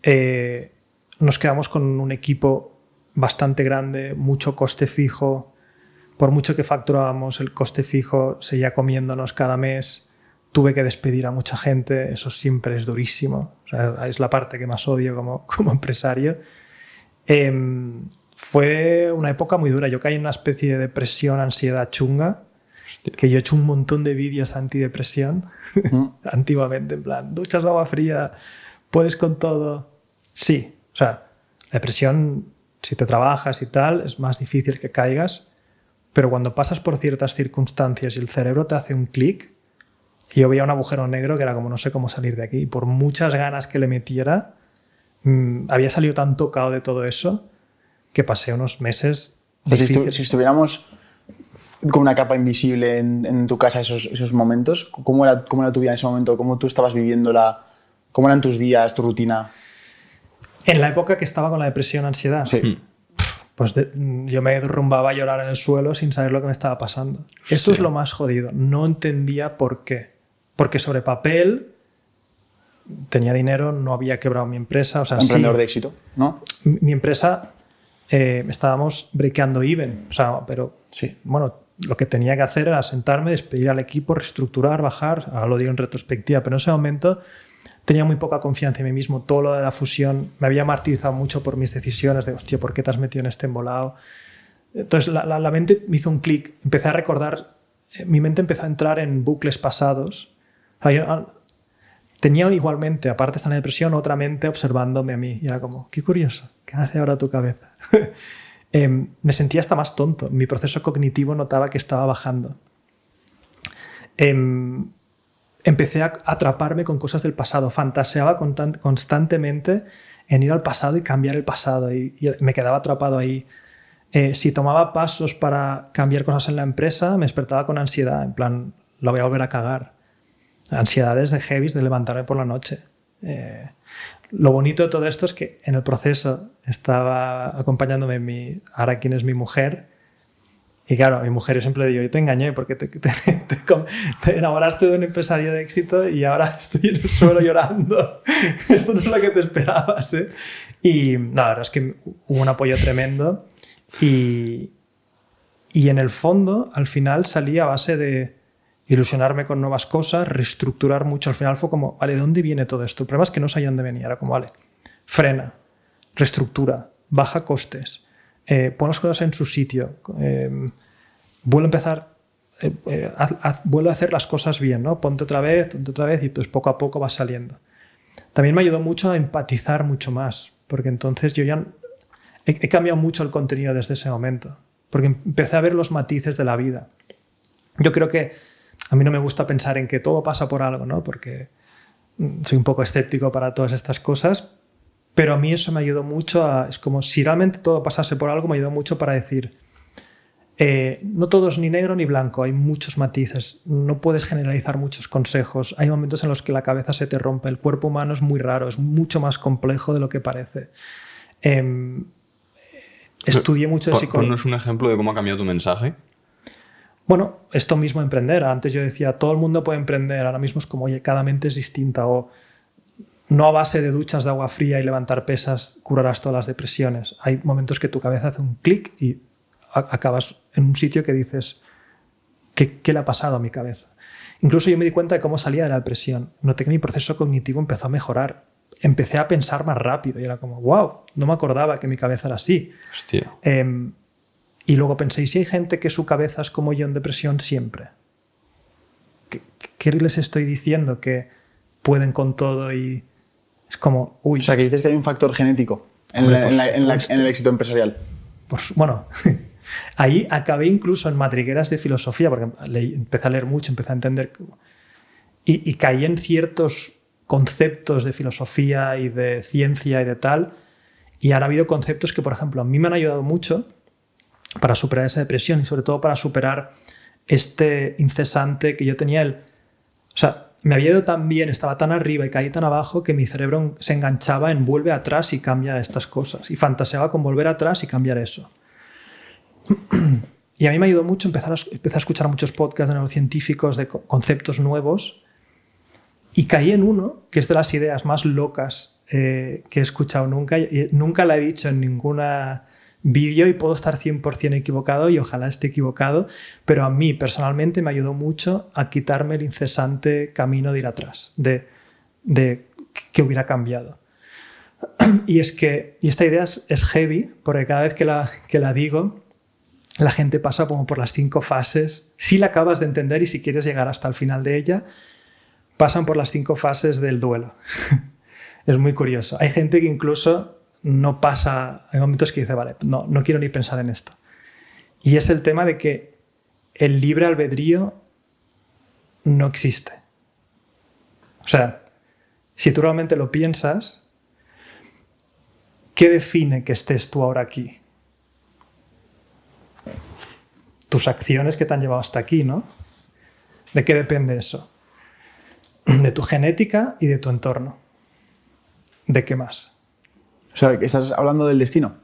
eh, nos quedamos con un equipo bastante grande, mucho coste fijo. Por mucho que facturábamos, el coste fijo seguía comiéndonos cada mes. Tuve que despedir a mucha gente, eso siempre es durísimo. O sea, es la parte que más odio como, como empresario. Em, fue una época muy dura. Yo caí en una especie de depresión, ansiedad chunga, que yo he hecho un montón de vídeos antidepresión antiguamente, en plan, duchas de agua fría, puedes con todo. Sí, o sea, la depresión, si te trabajas y tal, es más difícil que caigas, pero cuando pasas por ciertas circunstancias y el cerebro te hace un clic, yo veía un agujero negro que era como no sé cómo salir de aquí. Y por muchas ganas que le metiera, mm, había salido tan tocado de todo eso que pasé unos meses si, estu- si estuviéramos con una capa invisible en, en tu casa esos, esos momentos, ¿cómo era, ¿cómo era tu vida en ese momento? ¿Cómo tú estabas viviéndola? ¿Cómo eran tus días, tu rutina? En la época que estaba con la depresión, ansiedad, Sí. pues de- yo me derrumbaba a llorar en el suelo sin saber lo que me estaba pasando. Esto es lo más jodido. No entendía por qué. Porque sobre papel tenía dinero, no había quebrado mi empresa. O sea, sí, Emprendedor de éxito, ¿no? mi mi empresa eh, estábamos breakando even. O sea, pero Sí. bueno, lo que tenía que hacer era sentarme, despedir al equipo, reestructurar, bajar. Ahora lo digo en retrospectiva, pero en ese momento tenía muy poca confianza en mí mismo. Todo lo de la fusión me había martirizado mucho por mis decisiones de, hostia, ¿por qué te has metido en este embolado? Entonces la, la- la mente me hizo un clic. Empecé a recordar, eh, mi mente empezó a entrar en bucles pasados. Ah, tenía igualmente, aparte de estar en depresión, otra mente observándome a mí. Y era como, qué curioso, ¿qué hace ahora tu cabeza? Em, me sentía hasta más tonto. Mi proceso cognitivo notaba que estaba bajando. Em, empecé a atraparme con cosas del pasado. Fantaseaba constan- constantemente en ir al pasado y cambiar el pasado. Y, y me quedaba atrapado ahí. Eh, si tomaba pasos para cambiar cosas en la empresa, me despertaba con ansiedad. En plan, lo voy a volver a cagar. Ansiedades de heavy de levantarme por la noche. Eh, lo bonito de todo esto es que en el proceso estaba acompañándome mi, ahora quien es mi mujer. Y claro, mi mujer siempre le digo, yo te engañé porque te enamoraste de un empresario de éxito y ahora estoy en el suelo llorando. Esto no es lo que te esperabas. ¿eh? Y no, la verdad es que hubo un apoyo tremendo. Y, y en el fondo, al final salí a base de ilusionarme con nuevas cosas, reestructurar mucho. Al final fue como, vale, ¿de dónde viene todo esto? El problema es que no sabía dónde venía. Era como, vale, frena, reestructura, baja costes, eh, pon las cosas en su sitio, eh, vuelve a empezar, eh, eh, vuelve a hacer las cosas bien, ¿no? Ponte otra vez, ponte otra vez y pues poco a poco va saliendo. También me ayudó mucho a empatizar mucho más, porque entonces yo ya he cambiado mucho el contenido desde ese momento, porque empecé a ver los matices de la vida. Yo creo que a mí no me gusta pensar en que todo pasa por algo, ¿no? Porque mm, soy un poco escéptico para todas estas cosas, pero a mí eso me ayudó mucho a... Es como si realmente todo pasase por algo, me ayudó mucho para decir, Eh, no todo es ni negro ni blanco, hay muchos matices, no puedes generalizar muchos consejos, hay momentos en los que la cabeza se te rompe, el cuerpo humano es muy raro, es mucho más complejo de lo que parece. Em, estudié mucho de psicología. Un ejemplo de cómo ha cambiado tu mensaje. Bueno, esto mismo emprender. Antes yo decía, todo el mundo puede emprender. Ahora mismo es como, oye, cada mente es distinta. O no a base de duchas de agua fría y levantar pesas curarás todas las depresiones. Hay momentos que tu cabeza hace un clic y acabas en un sitio que dices, ¿qué, qué le ha pasado a mi cabeza? Incluso yo me di cuenta de cómo salía de la depresión. Noté que mi proceso cognitivo empezó a mejorar. Empecé a pensar más rápido y era como, wow, no me acordaba que mi cabeza era así. Hostia. Em, y luego pensé, ¿y si hay gente que su cabeza es como yo en depresión siempre? ¿Qué, qué les estoy diciendo? Que pueden con todo y es como, uy, O sea, que dices que hay un factor genético en, Hombre, la- por en la- en la- supuesto. en el éxito empresarial. su- bueno, ahí acabé incluso en madrigueras de filosofía, porque leí- empecé a leer mucho, empecé a entender, y, y caí en ciertos conceptos de filosofía y de ciencia y de tal, y ahora ha habido conceptos que, por ejemplo, a mí me han ayudado mucho para superar esa depresión y sobre todo para superar este incesante que yo tenía el... O sea, me había ido tan bien, estaba tan arriba y caí tan abajo que mi cerebro se enganchaba en vuelve atrás y cambia estas cosas. Y fantaseaba con volver atrás y cambiar eso. Y a mí me ayudó mucho empezar a, empezar a escuchar muchos podcasts de neurocientíficos, de co- conceptos nuevos. Y caí en uno que es de las ideas más locas eh, que he escuchado nunca. Y nunca la he dicho en ninguna vídeo y puedo estar 100% equivocado y ojalá esté equivocado, pero a mí personalmente me ayudó mucho a quitarme el incesante camino de ir atrás, de, que hubiera cambiado. Y es que, y esta idea es, es heavy, porque cada vez que la, que la digo, la gente pasa como por las cinco fases. Si la acabas de entender y si quieres llegar hasta el final de ella, pasan por las cinco fases del duelo. es muy curioso. Hay gente que incluso no pasa, hay momentos que dice, vale, no, no quiero ni pensar en esto. Y es el tema de que el libre albedrío no existe. O sea, si tú realmente lo piensas, ¿qué define que estés tú ahora aquí? Tus acciones que te han llevado hasta aquí, ¿no? ¿De qué depende eso? De tu genética y de tu entorno. ¿De qué más? O sea, que estás hablando del destino.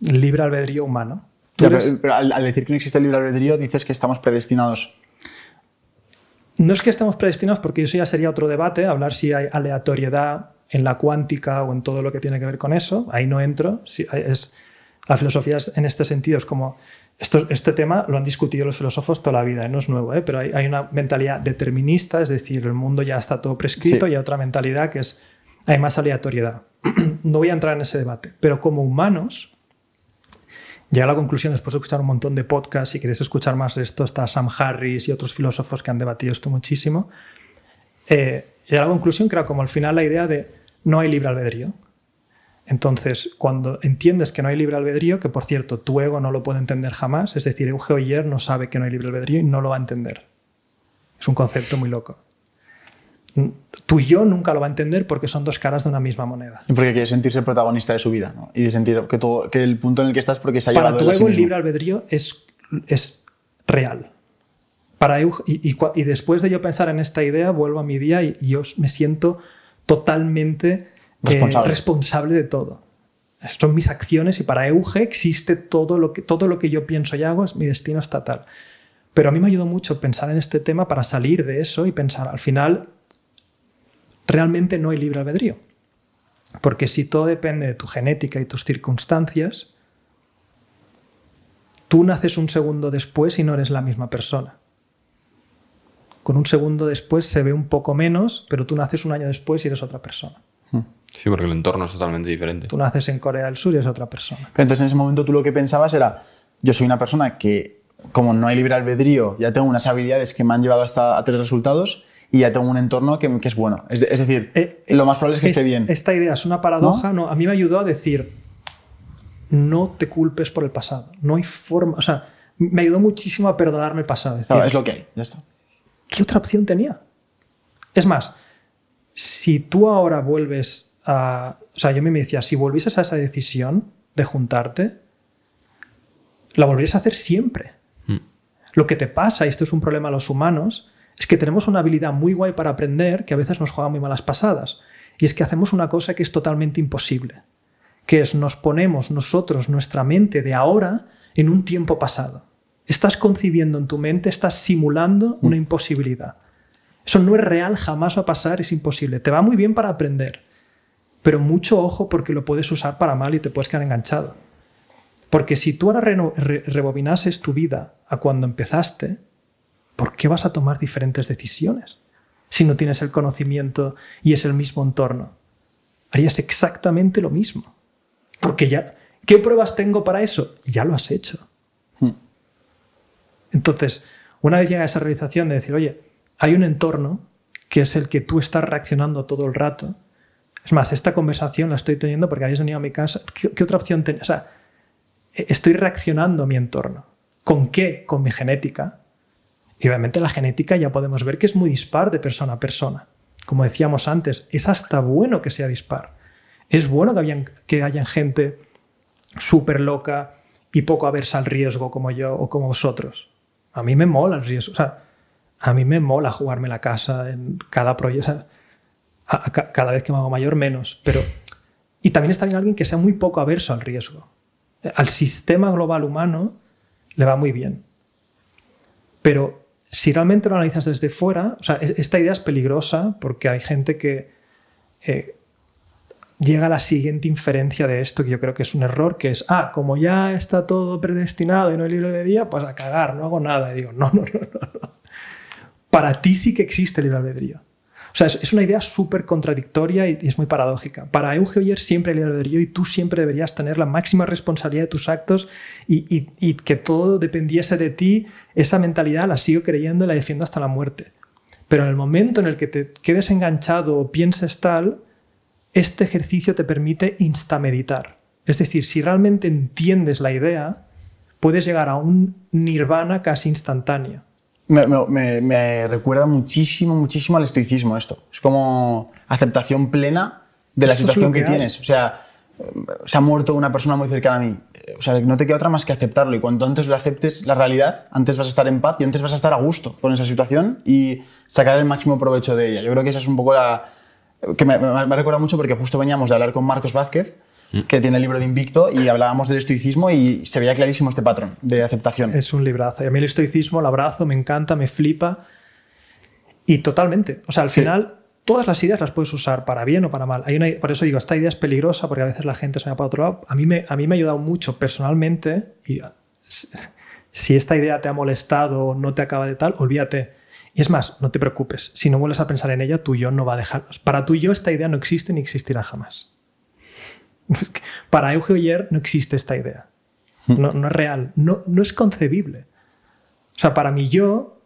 Libre albedrío humano. Ya, pero pero al, al decir que no existe el libre albedrío, dices que estamos predestinados. No es que estemos predestinados, porque eso ya sería otro debate, hablar si hay aleatoriedad en la cuántica o en todo lo que tiene que ver con eso. Ahí no entro. Sí, es, la filosofía es- en este sentido es como... Esto, este tema lo han discutido los filósofos toda la vida, ¿eh? no es nuevo, ¿eh? pero hay, hay una mentalidad determinista, es decir, el mundo ya está todo prescrito, Sí. y hay otra mentalidad que es hay más aleatoriedad. no voy a entrar en ese debate, pero como humanos, Llegué a la conclusión, después de escuchar un montón de podcasts, si queréis escuchar más de esto, está Sam Harris y otros filósofos que han debatido esto muchísimo. Eh, a la conclusión que era como al final la idea de no hay libre albedrío. Entonces, cuando entiendes que no hay libre albedrío, que por cierto, tu ego no lo puede entender jamás, es decir, Euge Oyer no sabe que no hay libre albedrío y no lo va a entender. Es un concepto muy loco. Tu yo nunca lo va a entender porque son dos caras de una misma moneda. Y porque quiere sentirse protagonista de su vida. ¿no? Y de sentir que, todo, que el punto en el que estás porque se ha Para llevado tu sí ego el libre albedrío es, es real. Para Euge- y, y y después de yo pensar en esta idea, vuelvo a mi día y, y yo me siento totalmente eh, Responsable. responsable de todo. Son mis acciones y para Euge existe todo lo, que, todo lo que yo pienso y hago, es mi destino estatal. Pero a mí me ayudó mucho pensar en este tema para salir de eso y pensar, al final, realmente no hay libre albedrío. Porque si todo depende de tu genética y tus circunstancias, tú naces un segundo después y no eres la misma persona. Con un segundo después se ve un poco menos, pero tú naces un año después y eres otra persona. Sí, porque el entorno es totalmente diferente. Tú naces en Corea del Sur y eres otra persona. Pero entonces en ese momento tú lo que pensabas era, yo soy una persona que, como no hay libre albedrío, ya tengo unas habilidades que me han llevado hasta a tener resultados y ya tengo un entorno que, que es bueno. Es, es decir, Eh, lo más probable es que es- esté bien. Esta idea es una paradoja. ¿No? a mí me ayudó a decir, no te culpes por el pasado. No hay forma. O sea, me ayudó muchísimo a perdonarme el pasado. Es decir, Claro, es lo que hay, ya está. ¿qué otra opción tenía? Es más, si tú ahora vuelves a... O sea, yo me decía, si volvieses a esa decisión de juntarte, la volverías a hacer siempre. Lo que te pasa, y esto es un problema a los humanos, es que tenemos una habilidad muy guay para aprender que a veces nos juega muy malas pasadas. Y es que hacemos una cosa que es totalmente imposible, que es nos ponemos nosotros, nuestra mente de ahora, en un tiempo pasado. Estás concibiendo en tu mente, estás simulando una imposibilidad. Eso no es real, jamás va a pasar, es imposible. Te va muy bien para aprender, pero mucho ojo porque lo puedes usar para mal y te puedes quedar enganchado. Porque si tú ahora rebobinases tu vida a cuando empezaste, ¿por qué vas a tomar diferentes decisiones? Si no tienes el conocimiento y es el mismo entorno. Harías exactamente lo mismo. Porque ya, ¿qué pruebas tengo para eso? Ya lo has hecho. Hmm. Entonces, una vez llega esa realización de decir, oye, hay un entorno que es el que tú estás reaccionando todo el rato. Es más, esta conversación la estoy teniendo porque habéis venido a mi casa. ¿Qué, otra opción tenés? O sea, e, estoy reaccionando a mi entorno. ¿Con qué? Con mi genética. Y obviamente la genética ya podemos ver que es muy dispar de persona a persona. Como decíamos antes, es hasta bueno que sea dispar. Es bueno que, hayan, que hayan gente súper loca y poco aversa al riesgo como yo o como vosotros. A mí me mola el riesgo. O sea, a mí me mola jugarme la casa en cada proyecto. cada vez que me hago mayor, menos. Pero, y también está bien alguien que sea muy poco averso al riesgo. Al sistema global humano le va muy bien. Pero si realmente lo analizas desde fuera, esta idea es peligrosa porque hay gente que eh, llega a la siguiente inferencia de esto, que yo creo que es un error, que es, ah, como ya está todo predestinado y no hay libre día, pues a cagar, no hago nada. Y digo, no, no, no, no. Para ti sí que existe libre albedrío. O sea, es, una idea súper contradictoria y, es muy paradójica. Para Euge Oyer siempre libre albedrío y tú siempre deberías tener la máxima responsabilidad de tus actos y, que todo dependiese de ti. Esa mentalidad la sigo creyendo y la defiendo hasta la muerte. Pero en el momento en el que te quedes enganchado o pienses tal, este ejercicio te permite instameditar. Es decir, si realmente entiendes la idea, puedes llegar a un nirvana casi instantáneo me, recuerda muchísimo, muchísimo al estoicismo esto. Es como aceptación plena de la situación que, tienes. O sea, se ha muerto una persona muy cercana a mí. O sea, no te queda otra más que aceptarlo. Y cuanto antes lo aceptes la realidad, antes vas a estar en paz y antes vas a estar a gusto con esa situación y sacar el máximo provecho de ella. Yo creo que esa es un poco la... que me, me recuerda mucho porque justo veníamos de hablar con Marcos Vázquez que tiene el libro de Invicto y hablábamos del estoicismo y se veía clarísimo este patrón de aceptación. Es un librazo. Y a mí el estoicismo lo abrazo, me encanta, me flipa. Y totalmente. O sea, al final, todas las ideas las puedes usar para bien o para mal. Hay una, por eso digo, esta idea es peligrosa porque a veces la gente se va para otro lado. A mí me, a mí me ha ayudado mucho personalmente. Y si esta idea te ha molestado o no te acaba de tal, olvídate. Y es más, no te preocupes. Si no vuelves a pensar en ella, tu yo no va a dejar. Para tu yo esta idea no existe ni existirá jamás. Para Euge Oyer no existe esta idea. No, es real. No, no es concebible. O sea, para mí yo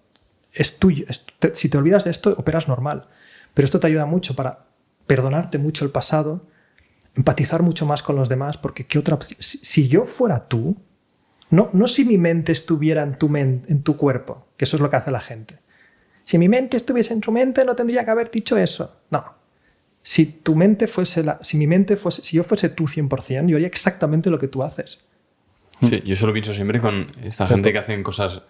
es tuyo. si te olvidas de esto, operas normal. Pero esto te ayuda mucho para perdonarte mucho el pasado, empatizar mucho más con los demás, porque ¿qué otra si, yo fuera tú, no, no si mi mente estuviera en tu, en tu cuerpo, que eso es lo que hace la gente. Si mi mente estuviese en tu mente, no tendría que haber dicho eso. No, si tu mente fuese la, si mi mente fuese, si yo fuese tú 100%, yo haría exactamente lo que tú haces. Sí, yo solo pienso siempre con esta gente que hacen cosas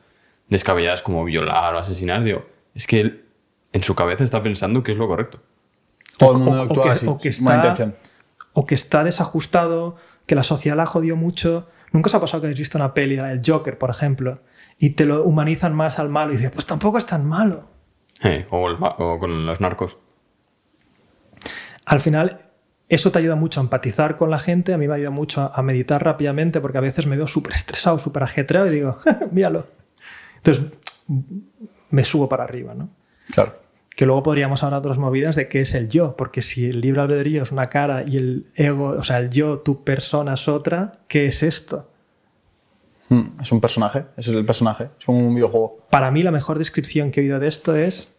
descabelladas como violar o asesinar, digo, es que él en su cabeza está pensando que es lo correcto. o, que, está, o que está desajustado, que la sociedad la jodió mucho. Nunca os ha pasado que habéis visto una peli, del Joker, por ejemplo, y te lo humanizan más al malo y dices, pues tampoco es tan malo. Eh, o con los narcos al final eso te ayuda mucho a empatizar con la gente, a mí me ayuda mucho a, meditar rápidamente porque a veces me veo súper estresado, súper ajetreado y digo, míralo. Entonces me subo para arriba, ¿no? Claro. Que luego podríamos hablar de otras movidas de qué es el yo, porque si el libre albedrío es una cara y el ego, o sea, el yo, tu persona es otra, ¿qué es esto? Hmm, es un personaje, ese es el personaje, es como un videojuego. Para mí la mejor descripción que he oído de esto es,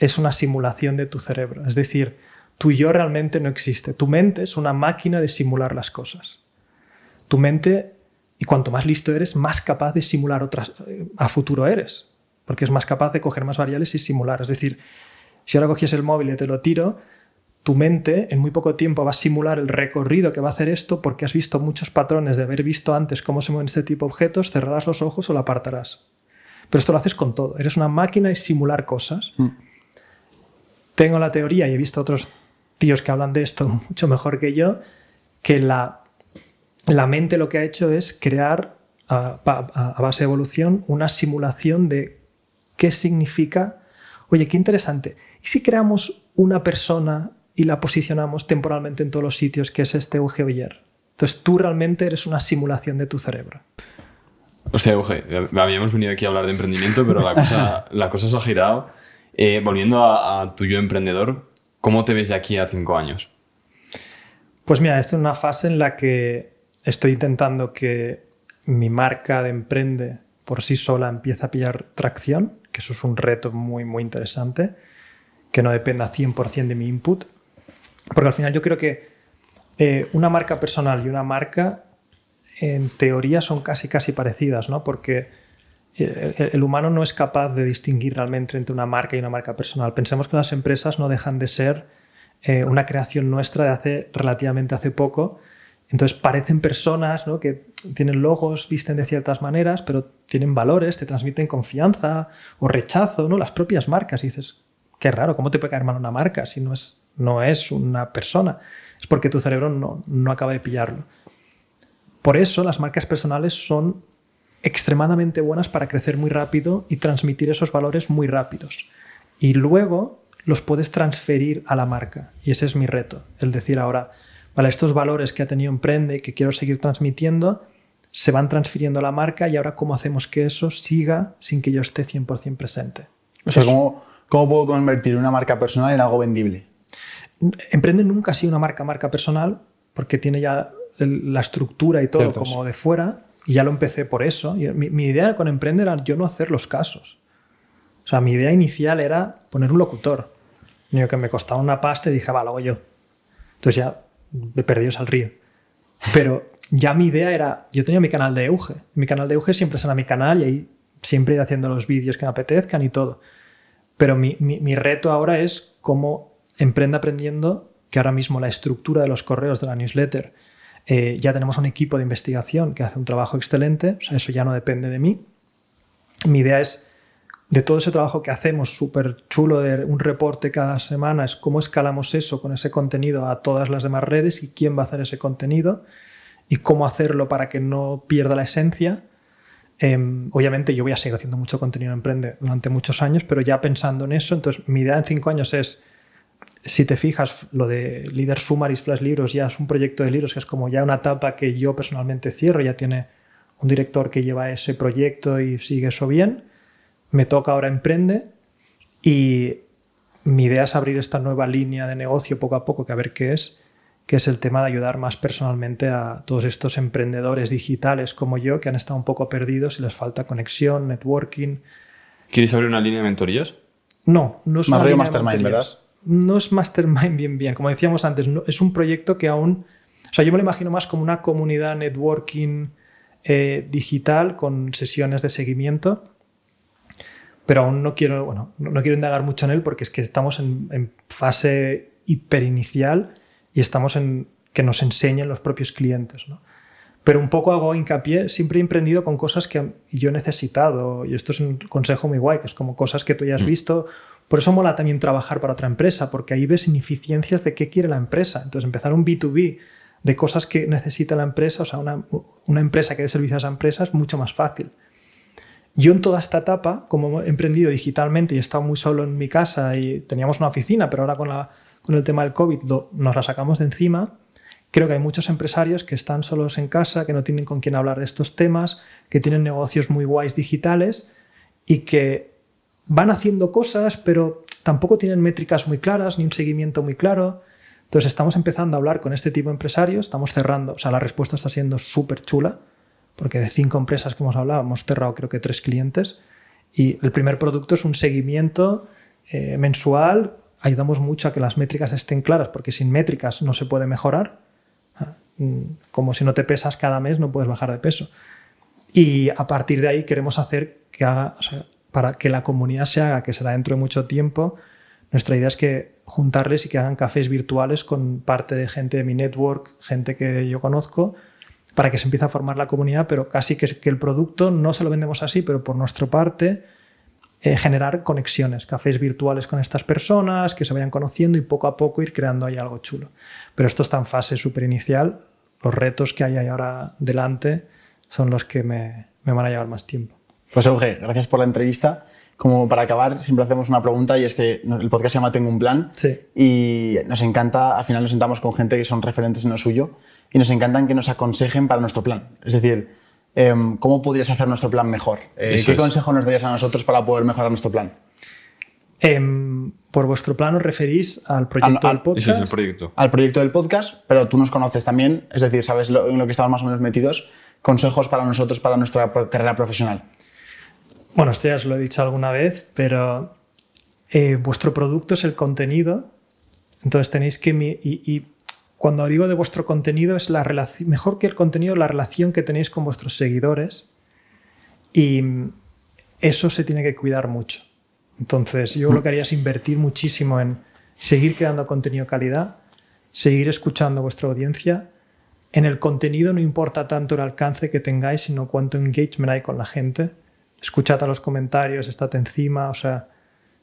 es una simulación de tu cerebro. Es decir, tu yo realmente no existe. Tu mente es una máquina de simular las cosas. Tu mente, y cuanto más listo eres, más capaz de simular otras eh, a futuro eres, porque es más capaz de coger más variables y simular. Es decir, si ahora cogies el móvil y te lo tiro, tu mente en muy poco tiempo va a simular el recorrido que va a hacer esto porque has visto muchos patrones de haber visto antes cómo se mueven este tipo de objetos, cerrarás los ojos o lo apartarás. Pero esto lo haces con todo. Eres una máquina de simular cosas. Tengo la teoría, y he visto otros tíos que hablan de esto mucho mejor que yo, que la, la mente lo que ha hecho es crear a, a- a base de evolución una simulación de qué significa. Oye, qué interesante. ¿Y si creamos una persona y la posicionamos temporalmente en todos los sitios, que es este Euge Villar? Entonces tú realmente eres una simulación de tu cerebro. Hostia, Euge, habíamos venido aquí a hablar de emprendimiento, pero la cosa, la cosa se ha girado. Eh, volviendo a, a tu yo emprendedor, ¿cómo te ves de aquí a cinco años? Pues mira, esta es una fase en la que estoy intentando que mi marca de emprende por sí sola empiece a pillar tracción, que eso es un reto muy, muy interesante, que no dependa 100% de mi input, porque al final yo creo que eh, una marca personal y una marca en teoría son casi, casi parecidas, ¿no? Porque el, humano no es capaz de distinguir realmente entre una marca y una marca personal. Pensemos que las empresas no dejan de ser eh, una creación nuestra de hace relativamente hace poco. Entonces parecen personas ¿no? que tienen logos, visten de ciertas maneras, pero tienen valores, te transmiten confianza o rechazo, ¿no? Las propias marcas. Y dices, qué raro, ¿cómo te puede caer mal una marca si no es, no es una persona? Es porque tu cerebro no, no acaba de pillarlo. Por eso las marcas personales son extremadamente buenas para crecer muy rápido y transmitir esos valores muy rápidos. Y luego los puedes transferir a la marca. Y ese es mi reto. El decir ahora, vale, estos valores que ha tenido Emprende y que quiero seguir transmitiendo, se van transfiriendo a la marca y ahora cómo hacemos que eso siga sin que yo esté 100% presente. O sea, ¿cómo, ¿cómo puedo convertir una marca personal en algo vendible? Emprende nunca ha sido una marca marca personal porque tiene ya el- la estructura y todo como de fuera y ya lo empecé por eso. Y mi, mi idea con Emprende era yo no hacer los casos. O sea, mi idea inicial era poner un locutor. Digo, que me costaba una pasta y dije, va, lo hago yo. Entonces ya me perdí al río. Pero ya mi idea era, yo tenía mi canal de Euge. Mi canal de Euge siempre será mi canal y ahí siempre ir haciendo los vídeos que me apetezcan y todo. Pero mi, mi- mi reto ahora es cómo emprende aprendiendo, que ahora mismo la estructura de los correos de la newsletter, eh, ya tenemos un equipo de investigación que hace un trabajo excelente, o sea, eso ya no depende de mí. Mi idea es, de todo ese trabajo que hacemos súper chulo de un reporte cada semana, es cómo escalamos eso con ese contenido a todas las demás redes y quién va a hacer ese contenido y cómo hacerlo para que no pierda la esencia. Em, obviamente yo voy a seguir haciendo mucho contenido en Emprende durante muchos años, pero ya pensando en eso, entonces mi idea en cinco años es, si te fijas, lo de Líder Summaries Flash Libros ya es un proyecto de libros que es como ya una etapa que yo personalmente cierro, ya tiene un director que lleva ese proyecto y sigue eso bien. Me toca ahora Emprende y mi idea es abrir esta nueva línea de negocio poco a poco, que a ver qué es, que es el tema de ayudar más personalmente a todos estos emprendedores digitales como yo que han estado un poco perdidos y les falta conexión, networking. ¿Quieres abrir una línea de mentorías? No, no es Más una rollo línea de mastermind, mentorías. No es mastermind bien bien, como decíamos antes, no- es un proyecto que aún, o sea, yo me lo imagino más como una comunidad networking eh, digital con sesiones de seguimiento, pero aún no quiero, bueno, no, no quiero indagar mucho en él porque es que estamos en, en fase hiperinicial y estamos en que nos enseñen los propios clientes, ¿no? Pero un poco hago hincapié, siempre he emprendido con cosas que yo he necesitado, y esto es un consejo muy guay, que es como cosas que tú ya has visto. Por eso mola también trabajar para otra empresa, porque ahí ves ineficiencias de qué quiere la empresa. Entonces, empezar un B2B de cosas que necesita la empresa, o sea, una, una empresa que dé servicio a esa empresa es mucho más fácil. Yo en toda esta etapa, como he emprendido digitalmente y he estado muy solo en mi casa y teníamos una oficina, pero ahora con, la, con el tema del COVID nos la sacamos de encima, creo que hay muchos empresarios que están solos en casa, que no tienen con quién hablar de estos temas, que tienen negocios muy guays digitales y que van haciendo cosas, pero tampoco tienen métricas muy claras ni un seguimiento muy claro. Entonces estamos empezando a hablar con este tipo de empresarios, estamos cerrando, o sea, la respuesta está siendo súper chula, porque de cinco empresas que hemos hablado hemos cerrado creo que tres clientes y el primer producto es un seguimiento eh, mensual, ayudamos mucho a que las métricas estén claras, porque sin métricas no se puede mejorar, Ah, mm, como si no te pesas cada mes no puedes bajar de peso. Y a partir de ahí queremos hacer que haga, o sea, para que la comunidad se haga, que será dentro de mucho tiempo, nuestra idea es que juntarles y que hagan cafés virtuales con parte de gente de mi network, gente que yo conozco, para que se empiece a formar la comunidad, pero casi que, que el producto no se lo vendemos así, pero por nuestra parte eh, generar conexiones, cafés virtuales con estas personas, que se vayan conociendo y poco a poco ir creando ahí algo chulo. Pero esto está en fase súper inicial, los retos que hay ahora delante son los que me van a llevar más tiempo. Pues Euge, gracias por la entrevista. Como para acabar, siempre hacemos una pregunta y es que el podcast se llama Tengo un plan Sí. y nos encanta, al final nos sentamos con gente que son referentes en lo suyo y nos encantan que nos aconsejen para nuestro plan. Es decir, em, ¿cómo podrías hacer nuestro plan mejor? Eh, ¿Qué es. consejo nos darías a nosotros para poder mejorar nuestro plan? Em, por vuestro plan os referís al proyecto Al- del podcast. Ese es el proyecto. Al proyecto del podcast, pero tú nos conoces también, es decir, sabes lo, en lo que estamos más o menos metidos, consejos para nosotros, para nuestra pro- carrera profesional. Bueno, esto ya os lo he dicho alguna vez, pero eh, vuestro producto es el contenido. Entonces tenéis que... Y, cuando digo de vuestro contenido es la relación... Mejor que el contenido, la relación que tenéis con vuestros seguidores. Y eso se tiene que cuidar mucho. Entonces yo lo que haría es invertir muchísimo en seguir creando contenido de calidad, seguir escuchando a vuestra audiencia. En el contenido no importa tanto el alcance que tengáis, sino cuánto engagement hay con la gente. Escuchad a los comentarios, estad encima, o sea,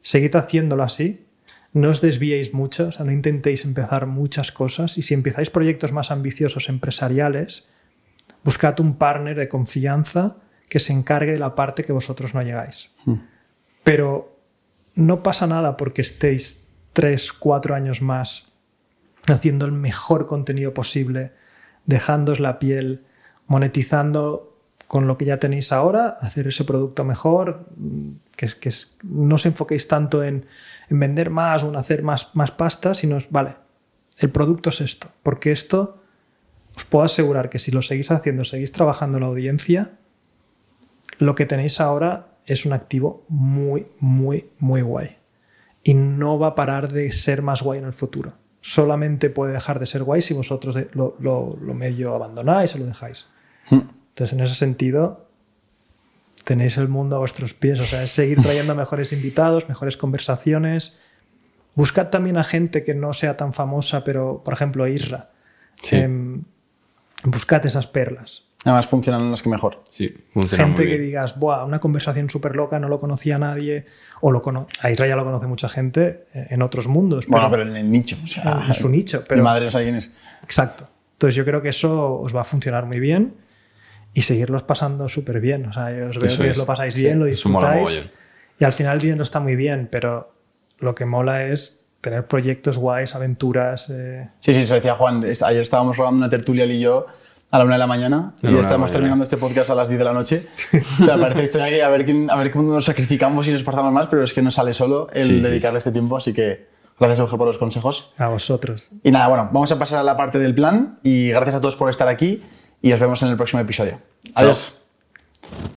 seguid haciéndolo así. No os desviéis mucho, o sea, no intentéis empezar muchas cosas. Y si empezáis proyectos más ambiciosos empresariales, buscad un partner de confianza que se encargue de la parte que vosotros no llegáis. Pero no pasa nada porque estéis tres, cuatro años más haciendo el mejor contenido posible, dejándoos la piel, monetizando con lo que ya tenéis ahora, hacer ese producto mejor, mm, que, es, que no os enfoquéis tanto en, en vender más o en hacer más, más pasta, sino, es, vale, el producto es esto, porque esto os puedo asegurar que si lo seguís haciendo, seguís trabajando la audiencia, lo que tenéis ahora es un activo muy, muy, muy guay. Y no va a parar de ser más guay en el futuro. Solamente puede dejar de ser guay si vosotros de- lo, medio abandonáis o lo dejáis. Entonces, en ese sentido, tenéis el mundo a vuestros pies. O sea, es seguir trayendo mejores invitados, mejores conversaciones. Buscad también a gente que no sea tan famosa, pero, por ejemplo, Isra. Sí. Em, buscad esas perlas. Además, funcionan los que mejor. Sí, funciona Gente muy que bien. digas, Buah, una conversación súper loca, no lo conocía nadie, o lo cono a Israel ya lo conoce mucha gente eh, en otros mundos. Bueno, pero en el nicho. O sea, en su nicho. Mi Pero, madre sabe quién es. Exacto. Entonces yo creo que eso os va a funcionar muy bien y seguirlos pasando súper bien. O sea, yo os veo Eso que es. os lo pasáis Sí, bien, lo disfrutáis. Y al final el dinero está muy bien, pero lo que mola es tener proyectos guays, aventuras. eh, Sí, sí, eso decía Juan. Ayer estábamos grabando una tertulia él y yo a la una de la mañana la y estamos terminando este podcast a las 10 de la noche. O sea, parece que a ver, quién, a ver cómo nos sacrificamos y nos esforzamos más, pero es que no sale solo el Sí, dedicarle sí. este tiempo. Así que gracias, Euge, por los consejos. a vosotros. Y nada, bueno, vamos a pasar a la parte del plan y gracias a todos por estar aquí y os vemos en el próximo episodio. Chao. Adiós.